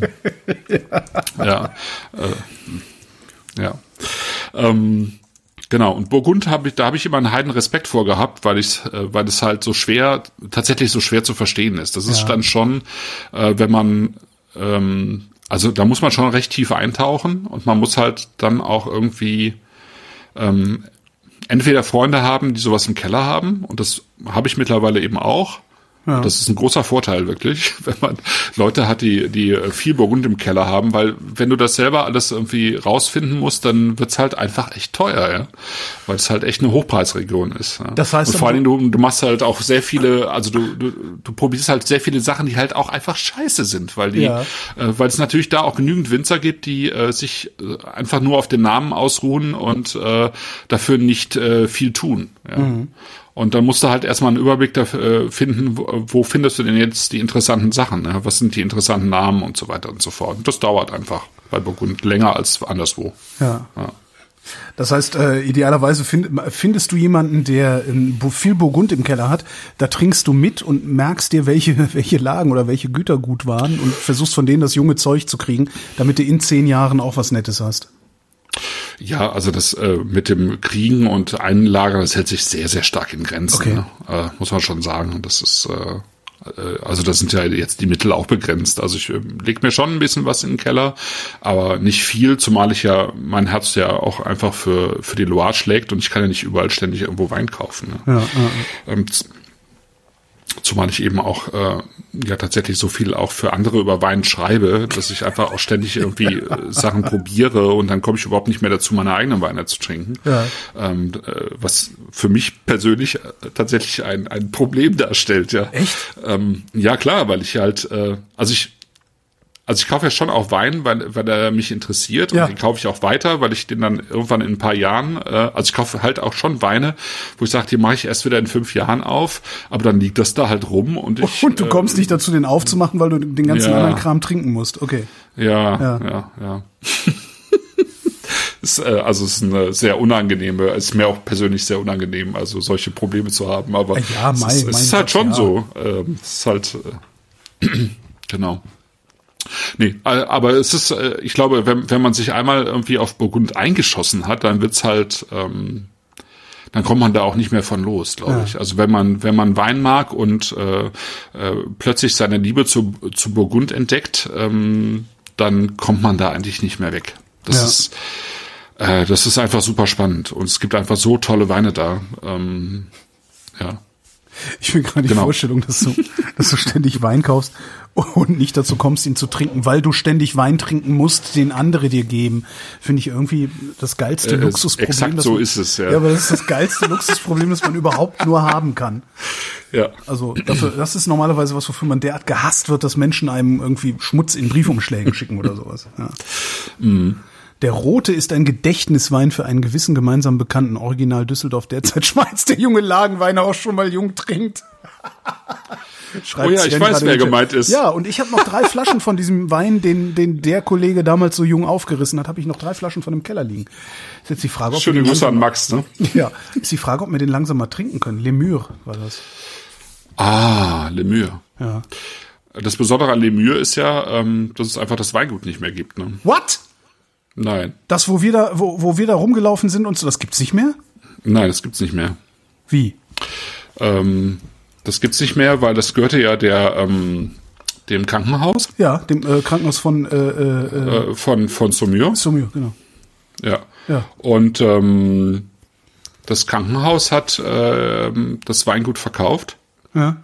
(laughs) ja. Äh, ja. Ähm, genau. Und Burgund habe ich, da habe ich immer einen heiden Respekt vor gehabt, weil ich, äh, weil es halt so schwer, tatsächlich so schwer zu verstehen ist. Das ist Ja. dann schon, äh, wenn man ähm, also da muss man schon recht tief eintauchen und man muss halt dann auch irgendwie ähm, entweder Freunde haben, die sowas im Keller haben und das habe ich mittlerweile eben auch ja. Das ist ein großer Vorteil wirklich, (laughs) wenn man Leute hat, die, die viel Burgund im Keller haben, weil wenn du das selber alles irgendwie rausfinden musst, dann wird's halt einfach echt teuer, ja. Weil es halt echt eine Hochpreisregion ist. Ja? Das heißt, Und vor allen Dingen, du, du machst halt auch sehr viele, also du, du, du probierst halt sehr viele Sachen, die halt auch einfach scheiße sind, weil die, ja. äh, weil es natürlich da auch genügend Winzer gibt, die äh, sich äh, einfach nur auf den Namen ausruhen und äh, dafür nicht äh, viel tun. Ja? Mhm. Und dann musst du halt erstmal einen Überblick dafür äh, finden, wo, findest du denn jetzt die interessanten Sachen? Ne? Was sind die interessanten Namen und so weiter und so fort. Und das dauert einfach bei Burgund länger als anderswo. Ja. ja. Das heißt, äh, idealerweise find, findest du jemanden, der äh, viel Burgund im Keller hat, da trinkst du mit und merkst dir, welche, (laughs) welche Lagen oder welche Güter gut waren und versuchst von denen das junge Zeug zu kriegen, damit du in zehn Jahren auch was Nettes hast. Ja, also das äh, mit dem Kriegen und Einlagern, das hält sich sehr, sehr stark in Grenzen. Okay. Ne? Äh, muss man schon sagen. Das ist äh, äh, also da sind ja jetzt die Mittel auch begrenzt. Also ich äh, leg mir schon ein bisschen was in den Keller, aber nicht viel, zumal ich ja mein Herz ja auch einfach für für die Loire schlägt und ich kann ja nicht überall ständig irgendwo Wein kaufen. Ne? Ja, ja. Ähm, Zumal ich eben auch äh, ja tatsächlich so viel auch für andere über Wein schreibe, dass ich einfach auch ständig irgendwie äh, Sachen probiere und dann komme ich überhaupt nicht mehr dazu, meine eigenen Weine zu trinken. Ja. Ähm, äh, was für mich persönlich äh, tatsächlich ein, ein Problem darstellt, ja. Echt? Ähm, ja, klar, weil ich halt, äh, also ich also ich kaufe ja schon auch Wein, weil, weil er mich interessiert ja. und den kaufe ich auch weiter, weil ich den dann irgendwann in ein paar Jahren, äh, also ich kaufe halt auch schon Weine, wo ich sage, die mache ich erst wieder in fünf Jahren auf, aber dann liegt das da halt rum und ich. Und du kommst äh, nicht dazu, den aufzumachen, weil du den ganzen ja. anderen Kram trinken musst. Okay. Ja, ja, ja. ja. (laughs) ist, äh, also es ist eine sehr unangenehme, es ist mir auch persönlich sehr unangenehm, also solche Probleme zu haben, aber ja, mein, es ist, es ist halt schon ja. so. Ähm, es ist halt äh, (clears throat) genau. Nee, aber es ist, äh, ich glaube, wenn, wenn man sich einmal irgendwie auf Burgund eingeschossen hat, dann wird's halt, ähm, dann kommt man da auch nicht mehr von los, glaube ja. ich. Also wenn man, wenn man Wein mag und äh, äh, plötzlich seine Liebe zu, zu Burgund entdeckt, ähm, dann kommt man da eigentlich nicht mehr weg. Das ja. ist, äh, das ist einfach super spannend und es gibt einfach so tolle Weine da. Ähm, ja. Ich bin gerade die genau. Vorstellung, dass du, dass du ständig Wein kaufst und nicht dazu kommst, ihn zu trinken, weil du ständig Wein trinken musst, den andere dir geben, finde ich irgendwie das geilste äh, Luxusproblem. Exakt so man, ist es, ja. Ja, aber das ist das geilste Luxusproblem, das man überhaupt nur haben kann. Ja. Also dafür, das ist normalerweise was, wofür man derart gehasst wird, dass Menschen einem irgendwie Schmutz in Briefumschlägen schicken oder sowas. Ja. Mhm. Der Rote ist ein Gedächtniswein für einen gewissen gemeinsam bekannten Original Düsseldorf derzeit (laughs) Schweiz, der junge Lagenweine auch schon mal jung trinkt. (laughs) Schreibt oh ja, ich weiß, wer gemeint ist. Ja, und ich habe noch drei Flaschen von diesem Wein, den, den der Kollege damals so jung aufgerissen hat, habe ich noch drei Flaschen von dem Keller liegen. Ist jetzt die Frage, ob Schöne Grüße an Max, ne? (laughs) Ja, ist die Frage, ob wir den langsam mal trinken können. Lemur war das. Ah, Lemur. Ja. Das Besondere an Lemur ist ja, ähm, dass es einfach das Weingut nicht mehr gibt. Ne? What? Nein. Das, wo wir da, wo, wo wir da rumgelaufen sind und so, das gibt's nicht mehr? Nein, das gibt's nicht mehr. Wie? Ähm, das gibt's nicht mehr, weil das gehörte ja der ähm, dem Krankenhaus. Ja, dem äh, Krankenhaus von äh, äh, äh, von von Saumur. Saumur, genau. Ja. Ja. Und ähm, das Krankenhaus hat äh, das Weingut verkauft. Ja.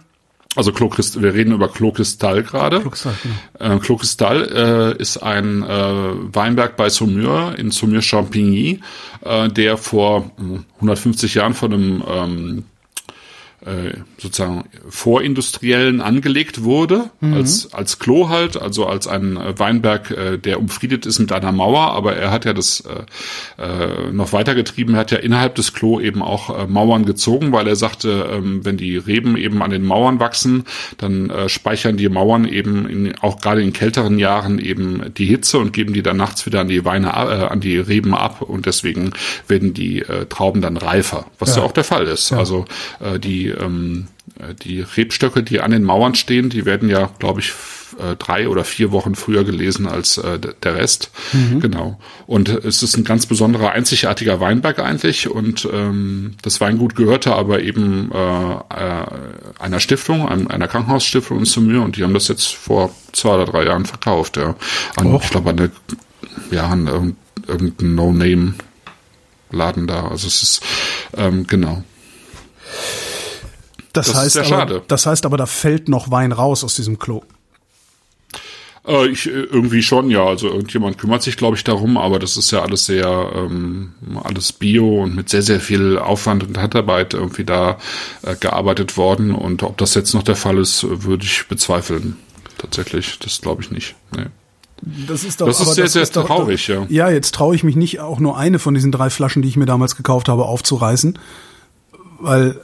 Also Klokristall, wir reden über Klokristall gerade. Klokristall, genau. äh, Klokristall äh, ist ein äh, Weinberg bei Saumur in Saumur-Champigny, äh, der vor 150 Jahren von einem ähm, äh, sozusagen vorindustriellen angelegt wurde, mhm. als, als Klo halt, also als ein äh, Weinberg, äh, der umfriedet ist mit einer Mauer, aber er hat ja das äh, äh, noch weitergetrieben, er hat ja innerhalb des Klo eben auch äh, Mauern gezogen, weil er sagte, ähm, wenn die Reben eben an den Mauern wachsen, dann äh, speichern die Mauern eben in, auch gerade in kälteren Jahren eben die Hitze und geben die dann nachts wieder an die Weine, äh, an die Reben ab und deswegen werden die äh, Trauben dann reifer, was ja, ja auch der Fall ist. Ja. Also äh, die ähm, äh, die Rebstöcke, die an den Mauern stehen, die werden ja, glaube ich, äh, drei oder vier Wochen früher gelesen als äh, der Rest. Mhm. Genau. Und es ist ein ganz besonderer, einzigartiger Weinberg eigentlich. Und ähm, das Weingut gehörte aber eben äh, äh, einer Stiftung, einer Krankenhausstiftung in Saumur. Und die haben das jetzt vor zwei oder drei Jahren verkauft. Ja. An, ich glaube, an eine, ja, an irgendein No-Name-Laden da. Also es ist, ähm, genau. Das, das heißt, aber, das heißt aber, da fällt noch Wein raus aus diesem Klo. Äh, ich, äh, irgendwie schon, ja. Also irgendjemand kümmert sich, glaube ich, darum, aber das ist ja alles sehr, ähm, alles Bio und mit sehr, sehr viel Aufwand und Handarbeit irgendwie da äh, gearbeitet worden. Und ob das jetzt noch der Fall ist, würde ich bezweifeln. Tatsächlich, das glaube ich nicht. Nee. Das ist doch, das ist sehr, das sehr ist traurig, doch, ja. Ja, jetzt traue ich mich nicht, auch nur eine von diesen drei Flaschen, die ich mir damals gekauft habe, aufzureißen, weil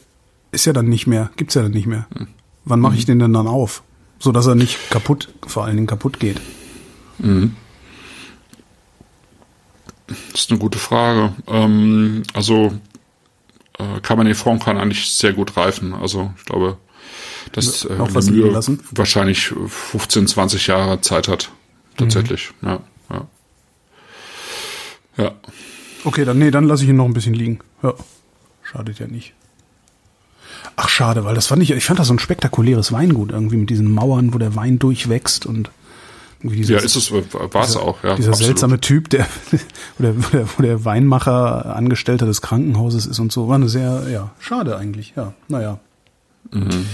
ist ja dann nicht mehr, gibt's ja dann nicht mehr. Hm. Wann mache ich mhm. den denn dann auf? So dass er nicht kaputt, vor allen Dingen kaputt geht. Mhm. Das ist eine gute Frage. Ähm, also äh, Cabernet Franc kann eigentlich sehr gut reifen. Also ich glaube, dass äh, Mühe wahrscheinlich 15, 20 Jahre Zeit hat. Tatsächlich, mhm. ja, ja. Ja. Okay, dann nee, dann lasse ich ihn noch ein bisschen liegen. Ja. Schadet ja nicht. Ach schade, weil das fand ich, ich fand das so ein spektakuläres Weingut irgendwie mit diesen Mauern, wo der Wein durchwächst und dieses, ja, ist es, war es auch, ja. Dieser absolut. seltsame Typ, der, (laughs) wo der, wo der, Weinmacher Angestellter des Krankenhauses ist und so, war eine sehr, ja, schade eigentlich, ja, naja. Mhm.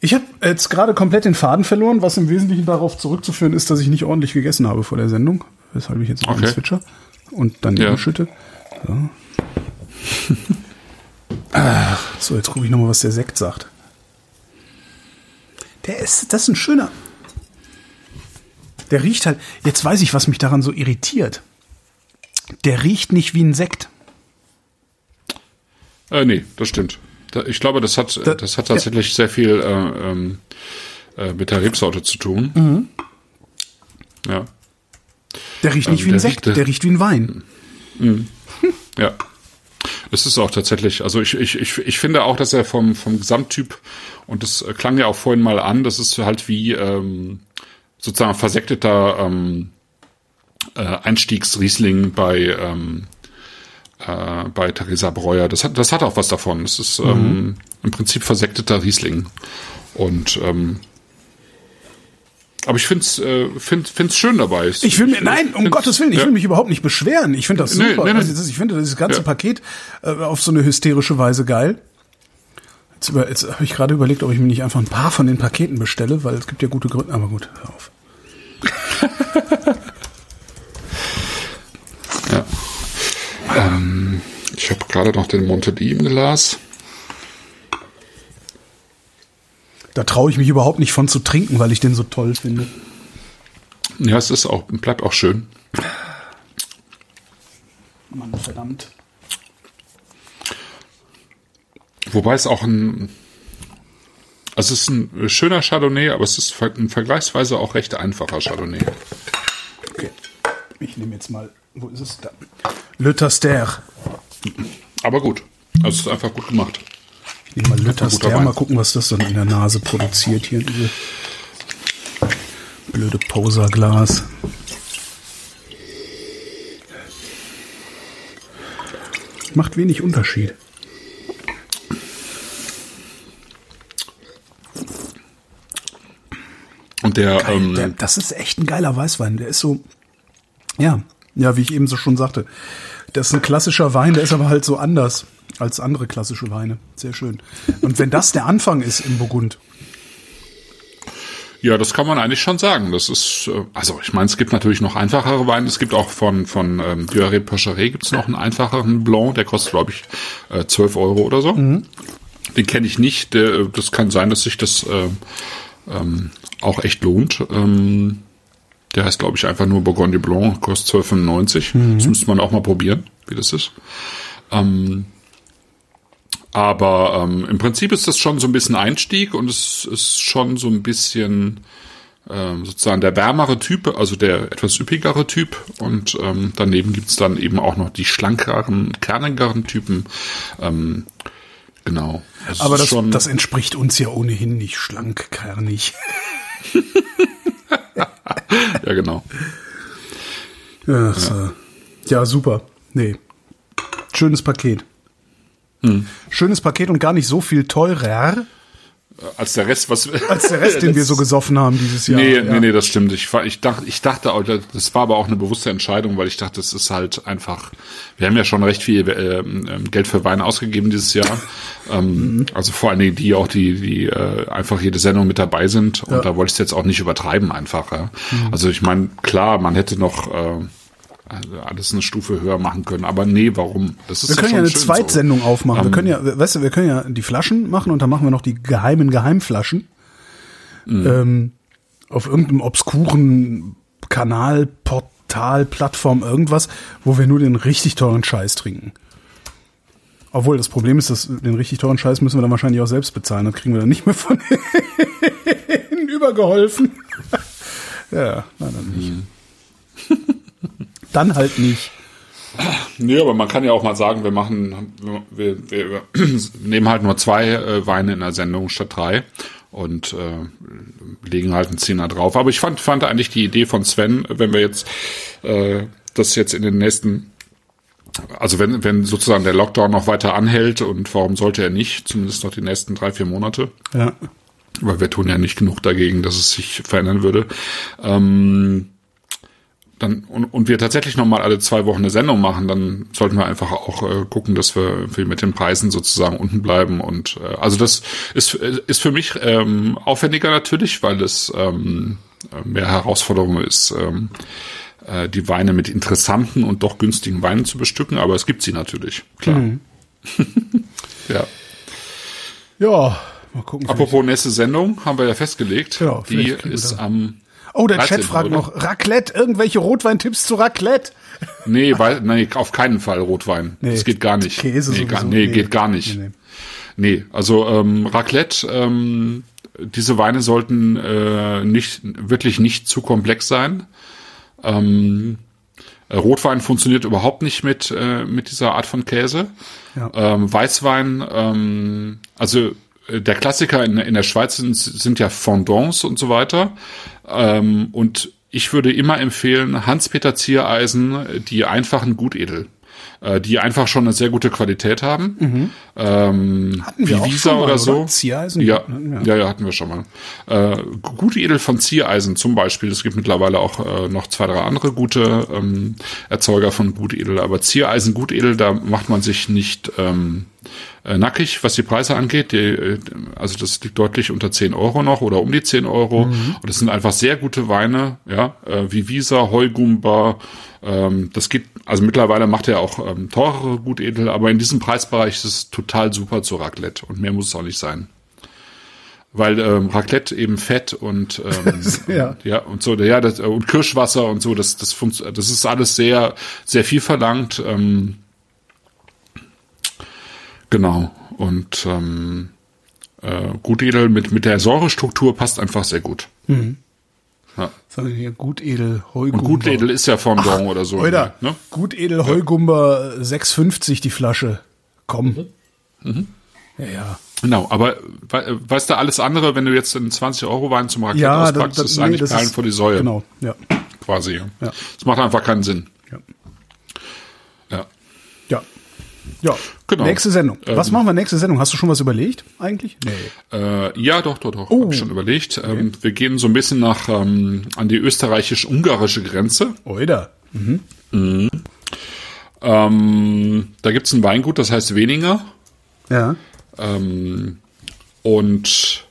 Ich habe jetzt gerade komplett den Faden verloren, was im Wesentlichen darauf zurückzuführen ist, dass ich nicht ordentlich gegessen habe vor der Sendung, weshalb ich jetzt noch okay. einen Switcher und dann die ja. schütte. So. (laughs) Ach, so, jetzt gucke ich nochmal, was der Sekt sagt. Der ist, das ist ein schöner. Der riecht halt, jetzt weiß ich, was mich daran so irritiert. Der riecht nicht wie ein Sekt. Äh, nee, das stimmt. Ich glaube, das hat, da, das hat tatsächlich ja. sehr viel äh, ähm, äh, mit der Rebsorte zu tun. Mhm. Ja. Der riecht nicht ähm, wie ein Sekt, riecht, der riecht wie ein Wein. Mhm. Ja. Es ist auch tatsächlich, also ich, ich, ich, ich finde auch, dass er vom, vom Gesamttyp, und das klang ja auch vorhin mal an, das ist halt wie ähm, sozusagen versekteter ähm, äh, Einstiegsriesling bei, ähm, äh, bei Theresa Breuer. Das hat, das hat auch was davon. Es ist mhm. ähm, im Prinzip versekteter Riesling. Und ähm, aber ich find's, äh, find, find's schön dabei. Ich, ich will mir, nein, um Gottes Willen, ich ja. will mich überhaupt nicht beschweren. Ich finde das super. Nee, nee, nee. Also, ich finde das ganze ja. Paket äh, auf so eine hysterische Weise geil. Jetzt, über, jetzt habe ich gerade überlegt, ob ich mir nicht einfach ein paar von den Paketen bestelle, weil es gibt ja gute Gründe. Aber gut, hör auf. (laughs) ja. Ähm, ich habe gerade noch den Monteli im Glas. Da traue ich mich überhaupt nicht von zu trinken, weil ich den so toll finde. Ja, es ist auch, bleibt auch schön. Mann, verdammt. Wobei es auch ein, also es ist ein schöner Chardonnay, aber es ist ein vergleichsweise auch recht einfacher Chardonnay. Okay. Ich nehme jetzt mal, wo ist es da? Le Taster. Aber gut. Also es ist einfach gut gemacht. Ich nehme mal Lütterster, mal gucken, was das dann in der Nase produziert hier, diese blöde Poserglas. Macht wenig Unterschied. Und der, Geil, ähm, der, das ist echt ein geiler Weißwein. Der ist so, ja, ja, wie ich eben so schon sagte. Das ist ein klassischer Wein, der ist aber halt so anders als andere klassische Weine. Sehr schön. Und wenn das der Anfang ist im Burgund. Ja, das kann man eigentlich schon sagen. Das ist, äh, also ich meine, es gibt natürlich noch einfachere Weine. Es gibt auch von von ähm, Duaré Pocheret gibt es noch einen einfacheren Blanc, der kostet glaube ich äh, 12 Euro oder so. Mhm. Den kenne ich nicht. Der, das kann sein, dass sich das äh, ähm, auch echt lohnt. Ähm, der heißt glaube ich einfach nur Bourgogne Blanc, kostet 12,95. Mhm. Das müsste man auch mal probieren, wie das ist. Ähm, aber ähm, im Prinzip ist das schon so ein bisschen Einstieg und es ist schon so ein bisschen ähm, sozusagen der wärmere Typ, also der etwas üppigere Typ. Und ähm, daneben gibt's dann eben auch noch die schlankeren, kernigeren Typen. Ähm, Genau. Also Aber das, ist schon, das entspricht uns ja ohnehin nicht schlank, kernig. (laughs) (laughs) ja genau. Ja, so. ja, super. Nee. Schönes Paket. Hm. Schönes Paket und gar nicht so viel teurer Als der Rest, was als der Rest, den wir so (laughs) gesoffen haben dieses Jahr. Nee, ja. nee, nee, das stimmt. Ich, ich dachte, ich dachte auch, das war aber auch eine bewusste Entscheidung, weil ich dachte, das ist halt einfach, wir haben ja schon recht viel ähm, ähm, Geld für Wein ausgegeben dieses Jahr. (laughs) ähm, also vor allen Dingen die auch, die, die äh, einfach jede Sendung mit dabei sind. Und Ja. da wollte ich es jetzt auch nicht übertreiben einfach. Ja. Also ich meine, klar, man hätte noch äh, also alles eine Stufe höher machen können, aber nee, warum? Das ist Wir können ja eine Zweitsendung aufmachen. wir Ähm, können ja, weißt du, wir können ja die Flaschen machen und dann machen wir noch die geheimen Geheimflaschen. Mhm. Ähm, auf irgendeinem obskuren Kanal, Portal, Plattform, irgendwas, wo wir nur den richtig teuren Scheiß trinken. Obwohl, das Problem ist, dass den richtig teuren Scheiß müssen wir dann wahrscheinlich auch selbst bezahlen. Das kriegen wir dann nicht mehr von (laughs) denen übergeholfen. (laughs) ja, nein, dann nicht. Mhm. (laughs) dann halt nicht. Nee, aber man kann ja auch mal sagen, wir machen, wir, wir, wir (clears throat) nehmen halt nur zwei äh, Weine in der Sendung statt drei und äh, legen halt einen Zehner drauf. Aber ich fand, fand eigentlich die Idee von Sven, wenn wir jetzt äh, das jetzt in den nächsten, also wenn, wenn sozusagen der Lockdown noch weiter anhält und warum sollte er nicht, zumindest noch die nächsten drei, vier Monate, Ja. weil wir tun ja nicht genug dagegen, dass es sich verändern würde. Ähm, dann und, und wir tatsächlich noch mal alle zwei Wochen eine Sendung machen, dann sollten wir einfach auch äh, gucken, dass wir mit den Preisen sozusagen unten bleiben. Und äh, also das ist ist für mich ähm, aufwendiger natürlich, weil es ähm, mehr Herausforderung ist. Ähm, äh, die Weine mit interessanten und doch günstigen Weinen zu bestücken, aber es gibt sie natürlich, klar. (laughs) ja. Ja, mal gucken. Apropos nächste Sendung, haben wir ja festgelegt. Ja, die kriegen wir ist am Oh, der 13., Chat fragt oder? noch, Raclette, irgendwelche Rotweintipps zu Raclette? Nee, weil, nee, auf keinen Fall Rotwein. Nee, das geht gar nicht. Käse nee, gar, nee, nee. geht gar nicht. Nee, Nee, nee. also ähm, Raclette, ähm, diese Weine sollten äh, nicht wirklich nicht zu komplex sein. Ähm, äh, Rotwein funktioniert überhaupt nicht mit äh, mit dieser Art von Käse. Ja. Ähm, Weißwein, ähm, also äh, der Klassiker in, in der Schweiz sind, sind ja Fondants und so weiter. Ähm, und ich würde immer empfehlen, Hans-Peter Ziereisen, die einfachen Gutedel, äh, die einfach schon eine sehr gute Qualität haben. Ähm, Hatten wir wie Visa schon mal, oder oder? so. Ziereisen? Ja, Ja. ja, ja, hatten wir schon mal. Äh, Gutedel von Ziereisen zum Beispiel. Es gibt mittlerweile auch äh, noch zwei, drei andere gute ähm, Erzeuger von Gutedel. Aber Ziereisen, Gutedel, da macht man sich nicht ähm, äh, nackig, was die Preise angeht. Die, äh, also das liegt deutlich unter 10 Euro noch oder um die 10 Euro. Mhm. Und das sind einfach sehr gute Weine, ja, äh, wie Visa, Heugumba. Ähm, das gibt, also mittlerweile macht er auch ähm, teurere Gutedel, aber in diesem Preisbereich ist es total super zu Raclette und mehr muss es auch nicht sein. Weil ähm, Raclette eben Fett und ähm, (laughs) Ja. ja und so ja das, äh, und Kirschwasser und so das das funkt, das ist alles sehr sehr viel verlangt ähm, genau und ähm, äh, Gutedel mit mit der Säurestruktur passt einfach sehr gut ja. Sagen wir hier Gutedel, und Heugumber. Gutedel ist ja Fondant oder so Oder ne? Gutedel, Heugumber, 6,50 die Flasche. Komm. Mhm. Ja, ja. genau aber we, weißt du alles andere wenn du jetzt einen 20 Euro Wein zum Raclette Ja, auspackst das- ist nee, eigentlich das Perlen vor die Säue Genau, ja. quasi ja. Ja. das macht einfach keinen Sinn Ja. ja Ja. Ja. Genau. Nächste Sendung. Was Ähm, machen wir nächste Sendung? Hast du schon was überlegt eigentlich? Nee. Äh, ja, doch, doch, doch. Oh. Hab ich schon überlegt. Ähm, wir gehen so ein bisschen nach ähm, an die österreichisch-ungarische Grenze. Oida. Ähm, da gibt's ein Weingut, das heißt Weninger. Ja. Ähm, und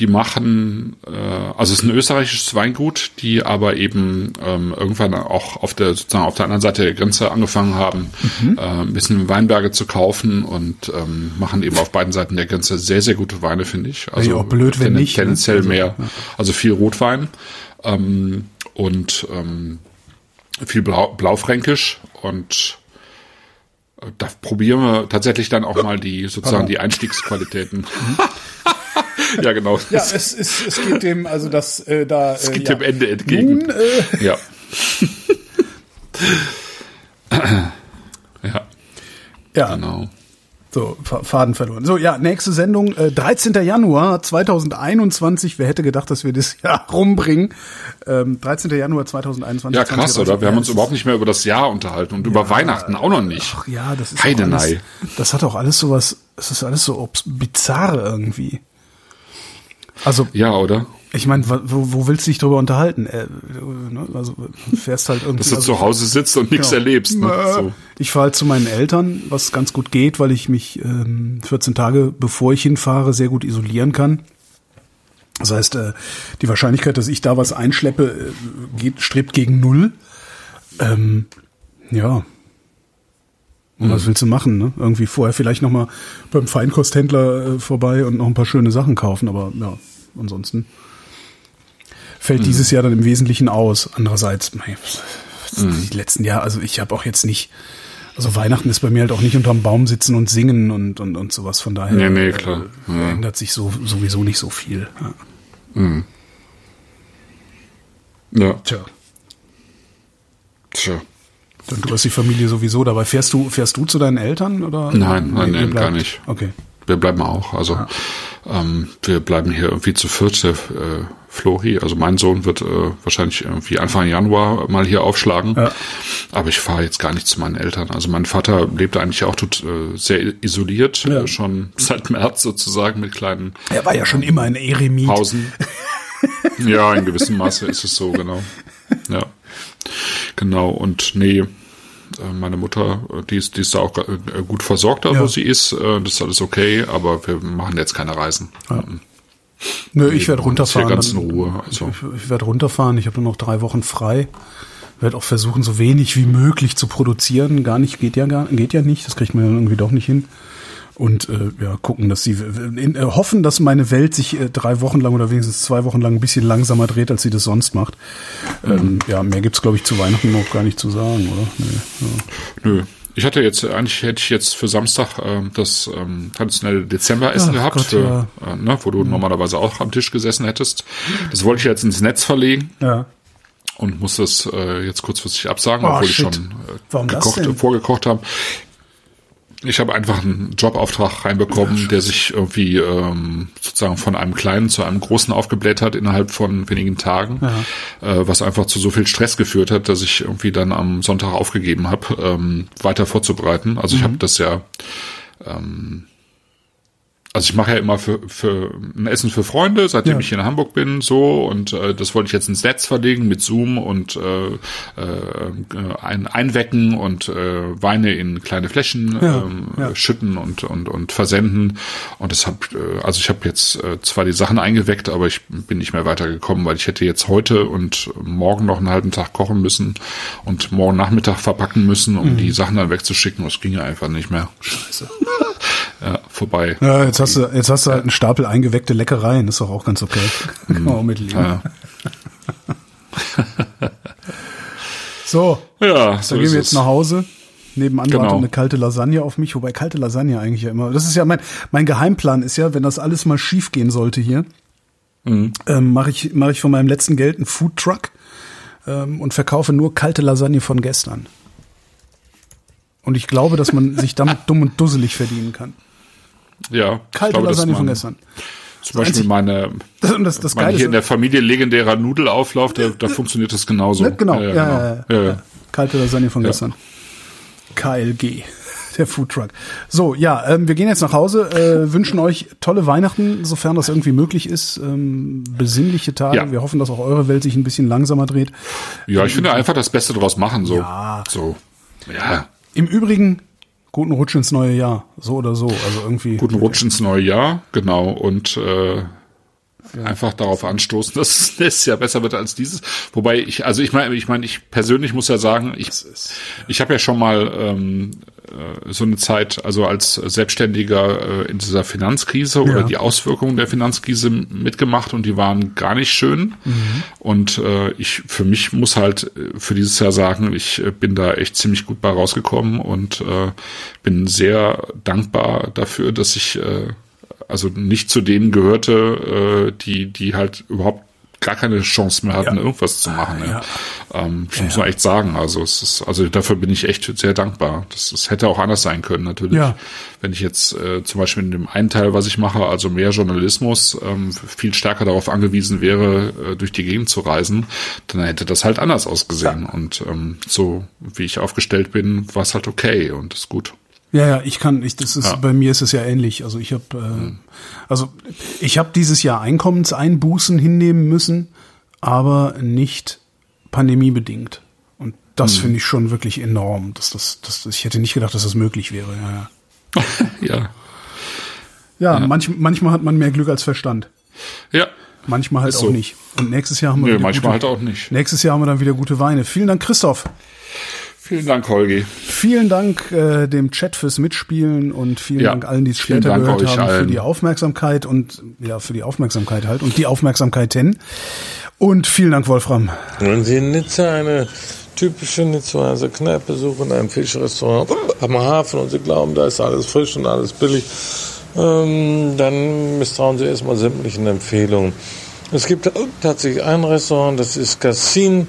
die machen, äh, also es ist ein österreichisches Weingut, die aber eben ähm, irgendwann auch auf der sozusagen auf der anderen Seite der Grenze angefangen haben, äh, ein bisschen Weinberge zu kaufen und ähm, machen eben auf beiden Seiten der Grenze sehr, sehr gute Weine, finde ich. Also ja auch blöd, wenn nicht, ne? Tendenziell Also, mehr, also viel Rotwein ähm, und ähm, viel Blau, Blaufränkisch und äh, da probieren wir tatsächlich dann auch mal die sozusagen die Einstiegsqualitäten. (laughs) ja, genau. Ja, es, es, es geht dem, also das äh, da. Es geht dem Ende entgegen. Nun, äh, (laughs) Ja. ja, ja, genau. So, Faden verloren. So, ja, nächste Sendung, äh, 13. Januar 2021. Wer hätte gedacht, dass wir das (laughs) Jahr rumbringen? Ähm, 13. Januar 2021. Ja, krass, oder? Wir haben uns überhaupt nicht mehr über das Jahr unterhalten und ja, über Weihnachten auch noch nicht. Ach ja, das ist alles, Das hat auch alles sowas, es ist alles so bizarre irgendwie. Also. Ja, oder? Ich meine, wo, wo willst du dich drüber unterhalten? Äh, ne? Also fährst halt irgendwie. Dass du also, zu Hause sitzt und nichts genau. erlebst. Ne? So. Ich fahre halt zu meinen Eltern, was ganz gut geht, weil ich mich ähm, 14 Tage, bevor ich hinfahre, sehr gut isolieren kann. Das heißt, äh, die Wahrscheinlichkeit, dass ich da was einschleppe, äh, geht, strebt gegen null. Ähm, ja. Und mhm. was willst du machen? Ne? Irgendwie vorher vielleicht noch mal beim Feinkosthändler äh, vorbei und noch ein paar schöne Sachen kaufen, aber ja, ansonsten fällt mhm. dieses Jahr dann im Wesentlichen aus. Andererseits, mhm. die letzten Jahre, also ich habe auch jetzt nicht, also Weihnachten ist bei mir halt auch nicht unterm Baum sitzen und singen und, und, und sowas. Von daher nee, nee, klar. Äh, ja. ändert sich so sowieso nicht so viel. Ja. Mhm. Ja. Tja. Tja. Und du hast die Familie sowieso dabei. Fährst du, fährst du zu deinen Eltern oder? Nein, nein, nein, gar nicht. Okay. Wir bleiben auch. Also ja. ähm, wir bleiben hier irgendwie zu viert. Äh, Flori, also mein Sohn wird äh, wahrscheinlich irgendwie Anfang Januar mal hier aufschlagen. Ja. Aber ich fahre jetzt gar nicht zu meinen Eltern. Also mein Vater lebt eigentlich auch tut, äh, sehr isoliert, ja. schon seit März sozusagen mit kleinen. Er war ja schon immer ein Eremit. Pausen. (laughs) ja, in gewissem Maße ist es so, genau. Ja. Genau, und nee, äh, meine Mutter, die ist, die ist da auch äh, gut versorgt, da ja. wo sie ist. Äh, das ist alles okay, aber wir machen jetzt keine Reisen. Ja. Mhm. Nö, ich werde runterfahren. Hier ganz in Ruhe. Also. Ich, ich werde runterfahren. Ich habe nur noch drei Wochen frei. Werde auch versuchen, so wenig wie möglich zu produzieren. Gar nicht, geht ja gar, geht ja nicht. Das kriegt man irgendwie doch nicht hin und äh, ja gucken, dass sie in, äh, hoffen, dass meine Welt sich äh, drei Wochen lang oder wenigstens zwei Wochen lang ein bisschen langsamer dreht, als sie das sonst macht. Mhm. Ähm, ja, mehr gibt's glaube ich zu Weihnachten noch gar nicht zu sagen, oder? Nee, ja. Nö. Ich hatte jetzt eigentlich hätte ich jetzt für Samstag äh, das ähm, traditionelle Dezemberessen gehabt, Gott, für, ja. äh, ne, wo du mhm. normalerweise auch am Tisch gesessen hättest. Das wollte ich jetzt ins Netz verlegen. Ja und muss das äh, jetzt kurzfristig absagen, oh, obwohl shit. ich schon äh, gekocht, vorgekocht habe. Ich habe einfach einen Jobauftrag reinbekommen, der sich irgendwie ähm, sozusagen von einem kleinen zu einem großen aufgebläht hat innerhalb von wenigen Tagen, äh, was einfach zu so viel Stress geführt hat, dass ich irgendwie dann am Sonntag aufgegeben habe, ähm, weiter vorzubereiten. Also mhm. ich habe das ja ähm, also ich mache ja immer für, für ein Essen für Freunde, seitdem ja. ich hier in Hamburg bin, so und äh, das wollte ich jetzt ins Netz verlegen mit Zoom und äh, äh, ein, einwecken und äh, Weine in kleine Flächen ja, ähm, ja. schütten und und und versenden und das hab äh, also ich habe jetzt äh, zwar die Sachen eingeweckt, aber ich bin nicht mehr weitergekommen, weil ich hätte jetzt heute und morgen noch einen halben Tag kochen müssen und morgen Nachmittag verpacken müssen, um mhm. die Sachen dann wegzuschicken. Das ging ja einfach nicht mehr. Scheiße. (laughs) ja, vorbei. Ja, jetzt hast du, jetzt hast du halt einen Stapel eingeweckte Leckereien, ist doch auch ganz okay. (laughs) Kann man auch mitleben. Ja. (laughs) so. Ja, so dann gehen wir jetzt nach Hause. Nebenan genau. wartet eine kalte Lasagne auf mich, wobei kalte Lasagne eigentlich ja immer. Das ist ja mein, mein Geheimplan ist ja, wenn das alles mal schief gehen sollte hier, mhm. ähm, mache ich, mache ich von meinem letzten Geld einen Food Truck ähm, und verkaufe nur kalte Lasagne von gestern. Und ich glaube, dass man sich damit dumm und dusselig verdienen kann. Ja. Kalte glaube, Lasagne von gestern. Zum Beispiel meine, das, das, das meine hier in der Familie legendärer Nudelauflauf, da, da funktioniert das genauso. Ne, genau, ja, ja, genau. ja, Kalte Lasagne von gestern. KLG, (laughs) der Foodtruck. So, ja, ähm, wir gehen jetzt nach Hause, äh, wünschen euch tolle Weihnachten, sofern das irgendwie möglich ist, ähm, besinnliche Tage. Ja. Wir hoffen, dass auch eure Welt sich ein bisschen langsamer dreht. Ja, ich finde einfach das Beste draus machen, so. Ja. So. Ja. Im Übrigen, guten Rutsch ins neue Jahr, so oder so. Also irgendwie. Guten Rutsch ins neue Jahr, genau. Und äh, ja. einfach darauf anstoßen, dass es nächstes Jahr besser wird als dieses. Wobei ich, also ich meine, ich meine, ich persönlich muss ja sagen, ich, ich habe ja schon mal ähm, äh, so eine Zeit, also als Selbstständiger äh, in dieser Finanzkrise ja. oder die Auswirkungen der Finanzkrise mitgemacht und die waren gar nicht schön. Mhm. Und äh, ich für mich muss halt äh, für dieses Jahr sagen, ich äh, bin da echt ziemlich gut bei rausgekommen und äh, bin sehr dankbar dafür, dass ich äh, also nicht zu denen gehörte, äh, die, die halt überhaupt gar keine Chance mehr hatten, Ja. irgendwas zu machen. Ja. Ja. Ähm, das muss man echt sagen. Also es ist, also dafür bin ich echt sehr dankbar. Das, das hätte auch anders sein können, natürlich. Wenn ich jetzt äh, zum Beispiel in dem einen Teil, was ich mache, also mehr Journalismus, ähm, viel stärker darauf angewiesen wäre, äh, durch die Gegend zu reisen, dann hätte das halt anders ausgesehen. Und ähm, so wie ich aufgestellt bin, war es halt okay und ist gut. Ja, ja, ich kann, ich, das ist, Ja. bei mir ist es ja ähnlich. Also ich habe, äh, also ich habe dieses Jahr Einkommenseinbußen hinnehmen müssen, aber nicht pandemiebedingt. Und das finde ich schon wirklich enorm. Dass das, das, ich hätte nicht gedacht, dass das möglich wäre. Ja, (laughs) ja. Ja. ja, Manch, manchmal hat man mehr Glück als Verstand. Ja. Manchmal halt so. auch nicht. Und nächstes Jahr haben wir Nö, wieder manchmal gute, halt auch nicht. Nächstes Jahr haben wir dann wieder gute Weine. Vielen Dank, Christoph. Vielen Dank, Holgi. Vielen Dank äh, dem Chat fürs Mitspielen und vielen Ja, Dank allen, die es vielen später Dank gehört haben, für allen. die Aufmerksamkeit und ja, für die Aufmerksamkeit halt und die Aufmerksamkeiten. Und vielen Dank, Wolfram. Wenn Sie in Nizza eine typische Nizzaer Kneipe suchen, ein Fischrestaurant am Hafen und Sie glauben, da ist alles frisch und alles billig, ähm, dann misstrauen Sie erstmal sämtlichen Empfehlungen. Es gibt tatsächlich ein Restaurant, das ist Cassin.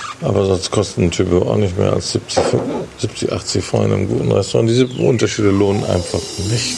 Aber sonst kosten ein Typ auch nicht mehr als 70, 70 80 Franc in einem guten Restaurant. Diese Unterschiede lohnen einfach nicht.